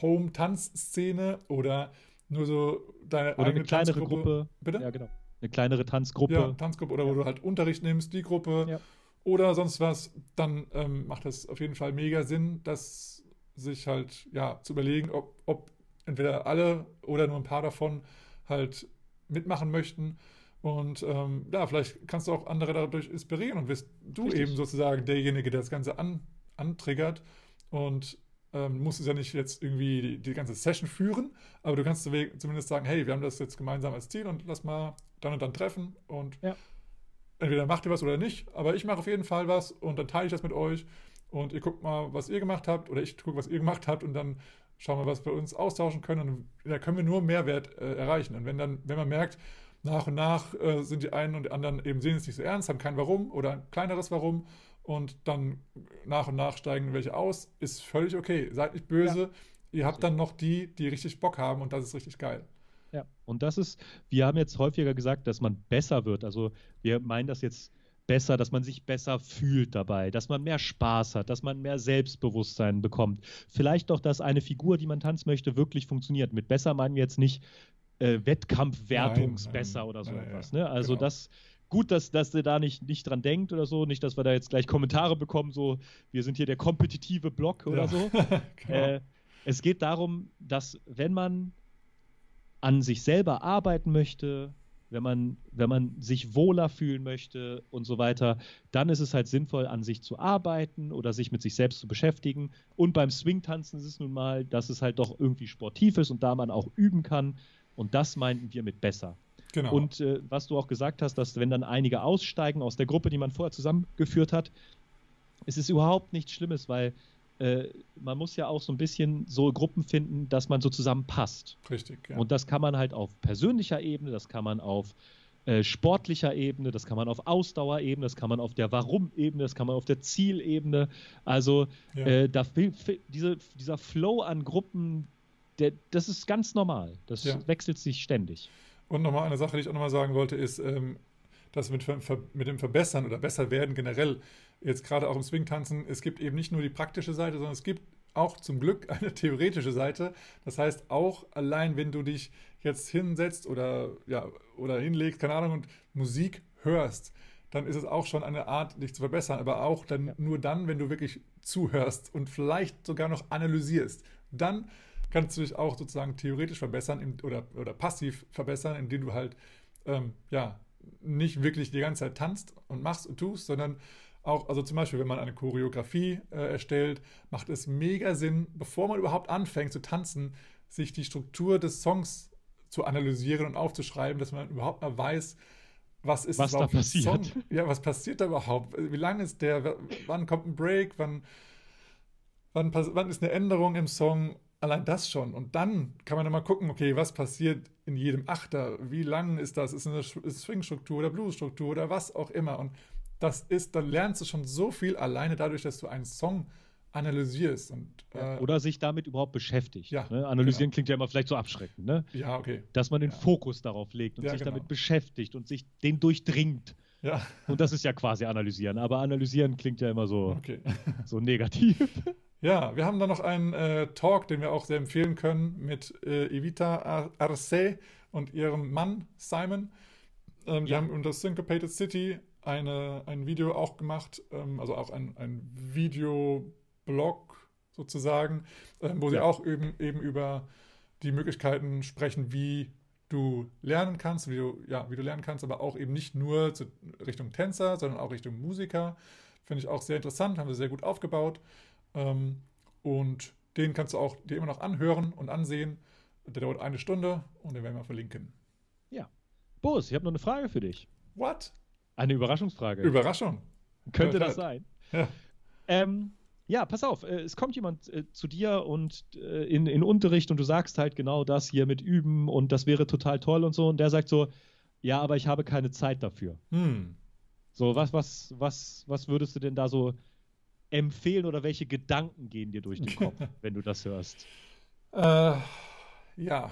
Home-Tanzszene oder nur so deine oder eine kleinere Tanzgruppe. Gruppe. Bitte? Ja, genau. Eine kleinere Tanzgruppe. Ja, Tanzgruppe oder ja. wo du halt Unterricht nimmst, die Gruppe ja. oder sonst was, dann ähm, macht das auf jeden Fall mega Sinn, dass sich halt, ja, zu überlegen, ob, ob entweder alle oder nur ein paar davon halt mitmachen möchten. Und ähm, ja, vielleicht kannst du auch andere dadurch inspirieren und bist du Richtig. eben sozusagen derjenige, der das Ganze an, antriggert. Und ähm, musst es ja nicht jetzt irgendwie die, die, ganze Session führen, aber du kannst zumindest sagen, hey, wir haben das jetzt gemeinsam als Ziel und lass mal dann und dann treffen und ja. entweder macht ihr was oder nicht, aber ich mache auf jeden Fall was und dann teile ich das mit euch und ihr guckt mal, was ihr gemacht habt oder ich gucke, was ihr gemacht habt und dann schauen wir, was wir uns austauschen können und da können wir nur Mehrwert äh, erreichen. Und wenn dann, wenn man merkt, nach und nach äh, sind die einen und die anderen eben sehen es nicht so ernst, haben kein Warum oder ein kleineres Warum und dann nach und nach steigen welche aus, ist völlig okay. Seid nicht böse. Ja. Ihr habt dann noch die, die richtig Bock haben und das ist richtig geil. Ja, und das ist, wir haben jetzt häufiger gesagt, dass man besser wird. Also wir meinen das jetzt besser, dass man sich besser fühlt dabei, dass man mehr Spaß hat, dass man mehr Selbstbewusstsein bekommt. Vielleicht auch, dass eine Figur, die man tanzen möchte, wirklich funktioniert. Mit besser meinen wir jetzt nicht äh, Wettkampfwertungsbesser oder so etwas. Ne? Also genau. das gut, dass, dass ihr da nicht, nicht dran denkt oder so. Nicht, dass wir da jetzt gleich Kommentare bekommen, so, wir sind hier der kompetitive Block oder ja. so. genau. äh, es geht darum, dass wenn man an sich selber arbeiten möchte, wenn man, wenn man sich wohler fühlen möchte und so weiter, dann ist es halt sinnvoll, an sich zu arbeiten oder sich mit sich selbst zu beschäftigen. Und beim Swing-Tanzen ist es nun mal, dass es halt doch irgendwie sportiv ist und da man auch üben kann. Und das meinten wir mit besser. Genau. Und äh, was du auch gesagt hast, dass wenn dann einige aussteigen aus der Gruppe, die man vorher zusammengeführt hat, es ist überhaupt nichts Schlimmes, weil äh, man muss ja auch so ein bisschen so Gruppen finden, dass man so zusammenpasst. Richtig, ja. Und das kann man halt auf persönlicher Ebene, das kann man auf äh, sportlicher Ebene, das kann man auf Ausdauerebene, das kann man auf der Warum-Ebene, das kann man auf der Zielebene. Also ja. äh, da, diese, dieser Flow an Gruppen, der, das ist ganz normal. Das ja. wechselt sich ständig. Und nochmal eine Sache, die ich auch nochmal sagen wollte, ist, ähm, dass mit, mit dem Verbessern oder besser werden generell, jetzt gerade auch im Swing-Tanzen, es gibt eben nicht nur die praktische Seite, sondern es gibt auch zum Glück eine theoretische Seite. Das heißt, auch allein, wenn du dich jetzt hinsetzt oder, ja, oder hinlegst, keine Ahnung, und Musik hörst, dann ist es auch schon eine Art, dich zu verbessern. Aber auch dann ja. nur dann, wenn du wirklich zuhörst und vielleicht sogar noch analysierst. Dann kannst du dich auch sozusagen theoretisch verbessern oder, oder passiv verbessern, indem du halt ähm, ja, nicht wirklich die ganze Zeit tanzt und machst und tust, sondern auch, also zum Beispiel, wenn man eine Choreografie äh, erstellt, macht es mega Sinn, bevor man überhaupt anfängt zu tanzen, sich die Struktur des Songs zu analysieren und aufzuschreiben, dass man überhaupt mal weiß, was ist was da passiert. Song? Ja, was passiert da überhaupt? Wie lang ist der? Wann kommt ein Break? Wann, wann, wann ist eine Änderung im Song? Allein das schon. Und dann kann man mal gucken, okay, was passiert in jedem Achter? Wie lang ist das? Ist es eine Swing-Struktur oder Blues-Struktur oder was auch immer? Und das ist, dann lernst du schon so viel alleine dadurch, dass du einen Song analysierst. Und, äh, Oder sich damit überhaupt beschäftigt. Ja, ne? Analysieren genau. klingt ja immer vielleicht so abschreckend. Ne? Ja, okay. Dass man den ja. Fokus darauf legt und ja, sich genau. damit beschäftigt und sich den durchdringt. Ja. Und das ist ja quasi analysieren. Aber analysieren klingt ja immer so, okay. so negativ. Ja, wir haben da noch einen äh, Talk, den wir auch sehr empfehlen können, mit äh, Evita Arce und ihrem Mann Simon. Ähm, die haben unter Syncopated City eine, ein Video auch gemacht, ähm, also auch ein, ein Videoblog sozusagen, äh, wo ja. sie auch eben, eben über die Möglichkeiten sprechen, wie du lernen kannst, wie du, ja, wie du lernen kannst, aber auch eben nicht nur zu, Richtung Tänzer, sondern auch Richtung Musiker. Finde ich auch sehr interessant, haben sie sehr gut aufgebaut. Ähm, und den kannst du auch dir immer noch anhören und ansehen. Der dauert eine Stunde und den werden wir verlinken. Ja. Boris, ich habe noch eine Frage für dich. What? Eine Überraschungsfrage. Überraschung. Könnte das sein? Ja. Ähm, ja, pass auf, äh, es kommt jemand äh, zu dir und äh, in, in Unterricht und du sagst halt genau das hier mit üben und das wäre total toll und so und der sagt so, ja, aber ich habe keine Zeit dafür. Hm. So, was, was, was, was würdest du denn da so empfehlen oder welche Gedanken gehen dir durch den Kopf, wenn du das hörst? Äh, ja,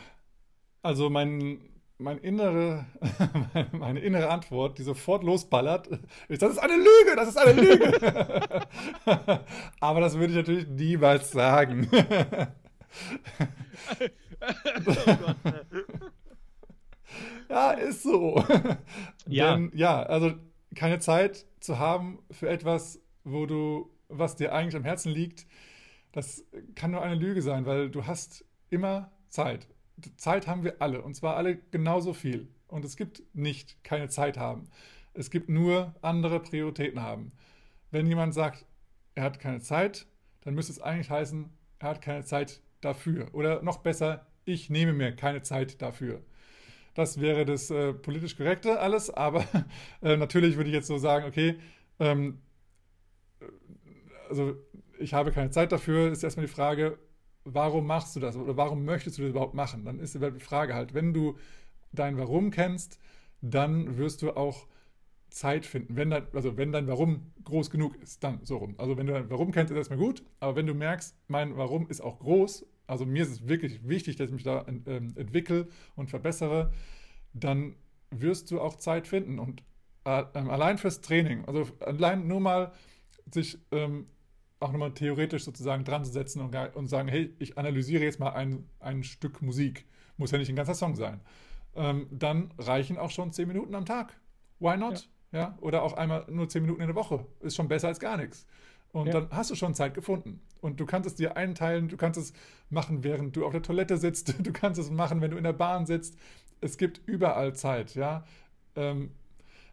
also mein, mein innere, meine innere Antwort, die sofort losballert, ist, das ist eine Lüge, das ist eine Lüge. Aber das würde ich natürlich niemals sagen. ja, ist so. Ja. Denn, ja, also keine Zeit zu haben für etwas, wo du was dir eigentlich am Herzen liegt, das kann nur eine Lüge sein, weil du hast immer Zeit. Zeit haben wir alle und zwar alle genauso viel. Und es gibt nicht keine Zeit haben. Es gibt nur andere Prioritäten haben. Wenn jemand sagt, er hat keine Zeit, dann müsste es eigentlich heißen, er hat keine Zeit dafür. Oder noch besser, ich nehme mir keine Zeit dafür. Das wäre das äh, politisch korrekte alles, aber äh, natürlich würde ich jetzt so sagen, okay, ähm, also ich habe keine Zeit dafür, ist erstmal die Frage, warum machst du das oder warum möchtest du das überhaupt machen? Dann ist die Frage halt, wenn du dein Warum kennst, dann wirst du auch Zeit finden. Wenn dein, also wenn dein Warum groß genug ist, dann so rum. Also wenn du dein Warum kennst, ist erstmal gut, aber wenn du merkst, mein Warum ist auch groß, also mir ist es wirklich wichtig, dass ich mich da ähm, entwickle und verbessere, dann wirst du auch Zeit finden. Und äh, allein fürs Training, also allein nur mal sich ähm, auch nochmal theoretisch sozusagen dran zu setzen und, und sagen, hey, ich analysiere jetzt mal ein, ein Stück Musik. Muss ja nicht ein ganzer Song sein. Ähm, dann reichen auch schon zehn Minuten am Tag. Why not? Ja. ja. Oder auch einmal nur zehn Minuten in der Woche. Ist schon besser als gar nichts. Und ja. dann hast du schon Zeit gefunden. Und du kannst es dir einteilen, du kannst es machen, während du auf der Toilette sitzt, du kannst es machen, wenn du in der Bahn sitzt. Es gibt überall Zeit, ja. Ähm,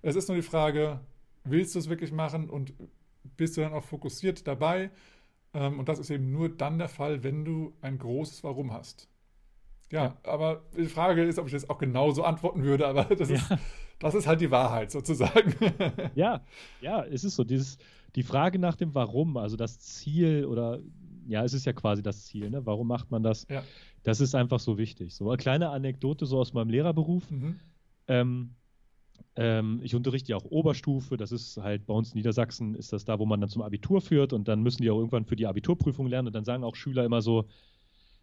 es ist nur die Frage, willst du es wirklich machen und bist du dann auch fokussiert dabei. Ähm, und das ist eben nur dann der Fall, wenn du ein großes Warum hast. Ja, ja. aber die Frage ist, ob ich das auch genauso antworten würde, aber das, ja. ist, das ist halt die Wahrheit sozusagen. Ja, ja, es ist so. Dieses, die Frage nach dem Warum, also das Ziel oder ja, es ist ja quasi das Ziel, ne? Warum macht man das? Ja. Das ist einfach so wichtig. So eine kleine Anekdote so aus meinem Lehrerberuf. Mhm. Ähm, ähm, ich unterrichte ja auch Oberstufe, das ist halt bei uns in Niedersachsen, ist das da, wo man dann zum Abitur führt und dann müssen die auch irgendwann für die Abiturprüfung lernen und dann sagen auch Schüler immer so,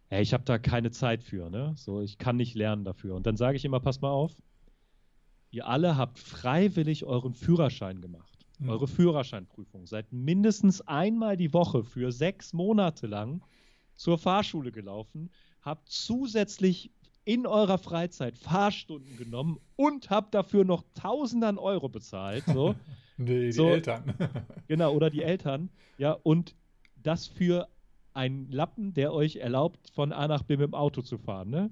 hey, ich habe da keine Zeit für, ne? So, ich kann nicht lernen dafür. Und dann sage ich immer, pass mal auf, ihr alle habt freiwillig euren Führerschein gemacht, Mhm. eure Führerscheinprüfung, seid mindestens einmal die Woche für sechs Monate lang zur Fahrschule gelaufen, habt zusätzlich in eurer Freizeit Fahrstunden genommen und habt dafür noch Tausendern Euro bezahlt, so. Nee, die So. Eltern. Genau, oder die Eltern. Ja, und das für einen Lappen, der euch erlaubt, von A nach B mit dem Auto zu fahren, ne?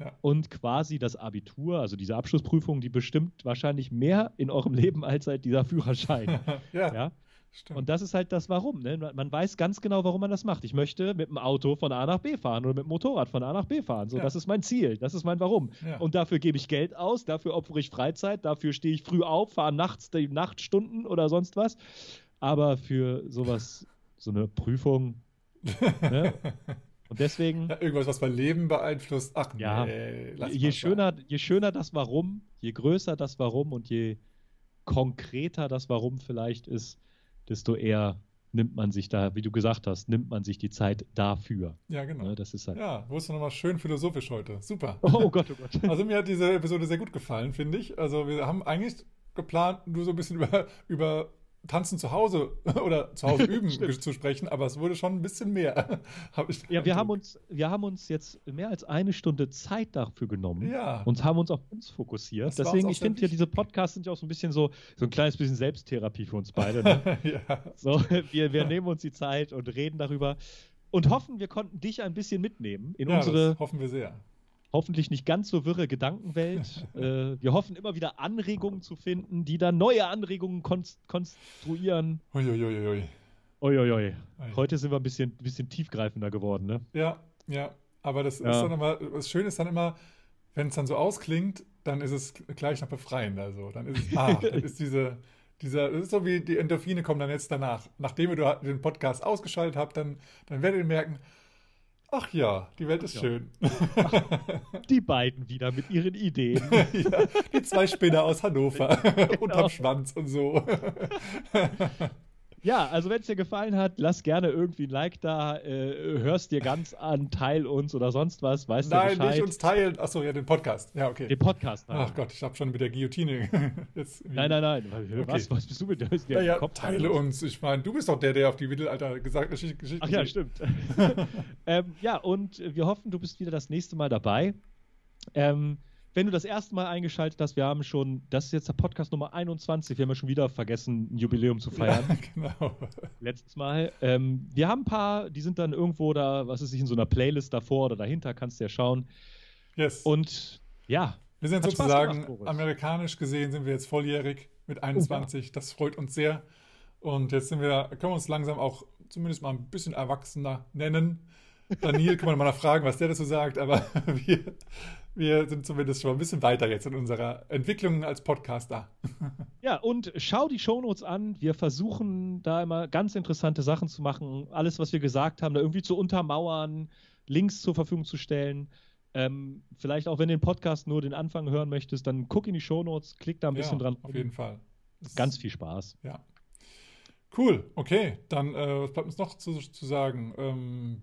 Ja. Und quasi das Abitur, also diese Abschlussprüfung, die bestimmt wahrscheinlich mehr in eurem Leben als halt dieser Führerschein. ja, ja? Stimmt. Und das ist halt das Warum. Ne? Man- weiß ganz genau, warum man das macht. Ich möchte mit dem Auto von A nach B fahren oder mit dem Motorrad von A nach B fahren. So, Ja. das ist mein Ziel, das ist mein Warum. ja. Und dafür gebe ich Geld aus, dafür opfere ich Freizeit, dafür stehe ich früh auf, fahre nachts die Nachtstunden oder sonst was. Aber für sowas, so eine Prüfung, ne? Und deswegen, ja, irgendwas, was mein Leben beeinflusst. Ach Ja. nee, je schöner, je schöner das Warum, je größer das Warum und je konkreter das Warum vielleicht ist, desto eher nimmt man sich da, wie du gesagt hast, nimmt man sich die Zeit dafür. Ja, genau. Ne? Das ist halt. Ja, wurdest du nochmal schön philosophisch heute. Super. Oh Gott, oh Gott. Also mir hat diese Episode sehr gut gefallen, finde ich. Also wir haben eigentlich geplant, nur so ein bisschen über, über Tanzen zu Hause oder zu Hause üben zu sprechen, aber es wurde schon ein bisschen mehr. Hab Ja, wir haben, uns, wir haben uns jetzt mehr als eine Stunde Zeit dafür genommen Ja. und haben uns auf uns fokussiert. Das Deswegen, ich finde ja, diese Podcasts sind ja auch so ein bisschen so, so ein kleines bisschen Selbsttherapie für uns beide. Ne? ja. so, wir, wir nehmen uns die Zeit und reden darüber und hoffen, wir konnten dich ein bisschen mitnehmen in ja, unsere hoffen wir sehr. Hoffentlich nicht ganz so wirre Gedankenwelt. äh, wir hoffen immer wieder Anregungen zu finden, die dann neue Anregungen konst konstruieren. Uiuiuiui. Uiuiui. Heute sind wir ein bisschen, bisschen tiefgreifender geworden, ne? Ja, ja. Aber das Ja. ist dann immer, das Schöne ist dann immer, wenn es dann so ausklingt, dann ist es gleich noch befreiend. Also dann ist es, ah, dann ist diese, dieser, das ist so wie die Endorphine kommen dann jetzt danach. Nachdem ihr den Podcast ausgeschaltet habt, dann, dann werdet ihr merken, ach ja, die Welt ist Ja. schön. Die beiden wieder mit ihren Ideen. ja, die zwei Spinner aus Hannover Genau. unterm Schwanz und so. Ja, also wenn es dir gefallen hat, lass gerne irgendwie ein Like da, äh, hörst dir ganz an, teil uns oder sonst was, weißt du Nein, Bescheid. nicht uns teilen. Achso, ja, den Podcast. Ja, okay. Den Podcast. Ach Gott, ich habe schon mit der Guillotine. Nein, nein, nein. Was, Okay. was bist du mit der, Ja, ja, Kopf teile uns. Ich meine, du bist doch der, der auf die Mittelalter gesagt Geschichte. Geschichte Ach ja, stimmt. ähm, ja, und wir hoffen, du bist wieder das nächste Mal dabei. Ähm, wenn du das erste Mal eingeschaltet hast, wir haben schon, das ist jetzt der Podcast Nummer 21, wir haben ja schon wieder vergessen, ein Jubiläum zu feiern. Ja, genau. Letztes Mal. Ähm, wir haben ein paar, die sind dann irgendwo da, was ist ich, in so einer Playlist davor oder dahinter, kannst du ja schauen. Yes. Und ja, wir sind sozusagen, gemacht, amerikanisch gesehen, sind wir jetzt volljährig mit 21. Das freut uns sehr. Und jetzt sind wir, können wir uns langsam auch zumindest mal ein bisschen erwachsener nennen. Daniel kann man mal fragen, was der dazu sagt, aber wir, wir sind zumindest schon ein bisschen weiter jetzt in unserer Entwicklung als Podcaster. Ja, und schau die Shownotes an. Wir versuchen da immer ganz interessante Sachen zu machen. Alles, was wir gesagt haben, da irgendwie zu untermauern, Links zur Verfügung zu stellen. Ähm, vielleicht auch, wenn du den Podcast nur den Anfang hören möchtest, dann guck in die Shownotes, klick da ein bisschen ja, dran. Auf jeden Fall. Das Ganz viel Spaß. Ja. Cool, okay. Dann, äh, was bleibt uns noch zu, zu sagen? Ähm,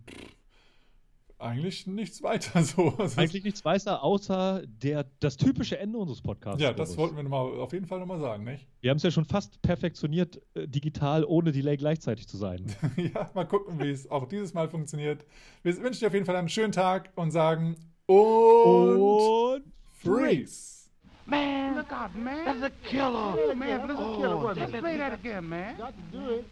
eigentlich nichts weiter so. Also, Eigentlich nichts weiter, außer der, das typische Ende unseres Podcasts. ja, das wollten wir noch mal, auf jeden Fall nochmal sagen, nicht? Wir haben es ja schon fast perfektioniert, äh, digital, ohne Delay gleichzeitig zu sein. ja, mal gucken, wie es auch dieses Mal funktioniert. Wir wünschen dir auf jeden Fall einen schönen Tag und sagen und, Und freeze. Man, look out, man. That's a killer. Oh, man, that's a killer. Let's play that again, man. Got to do it.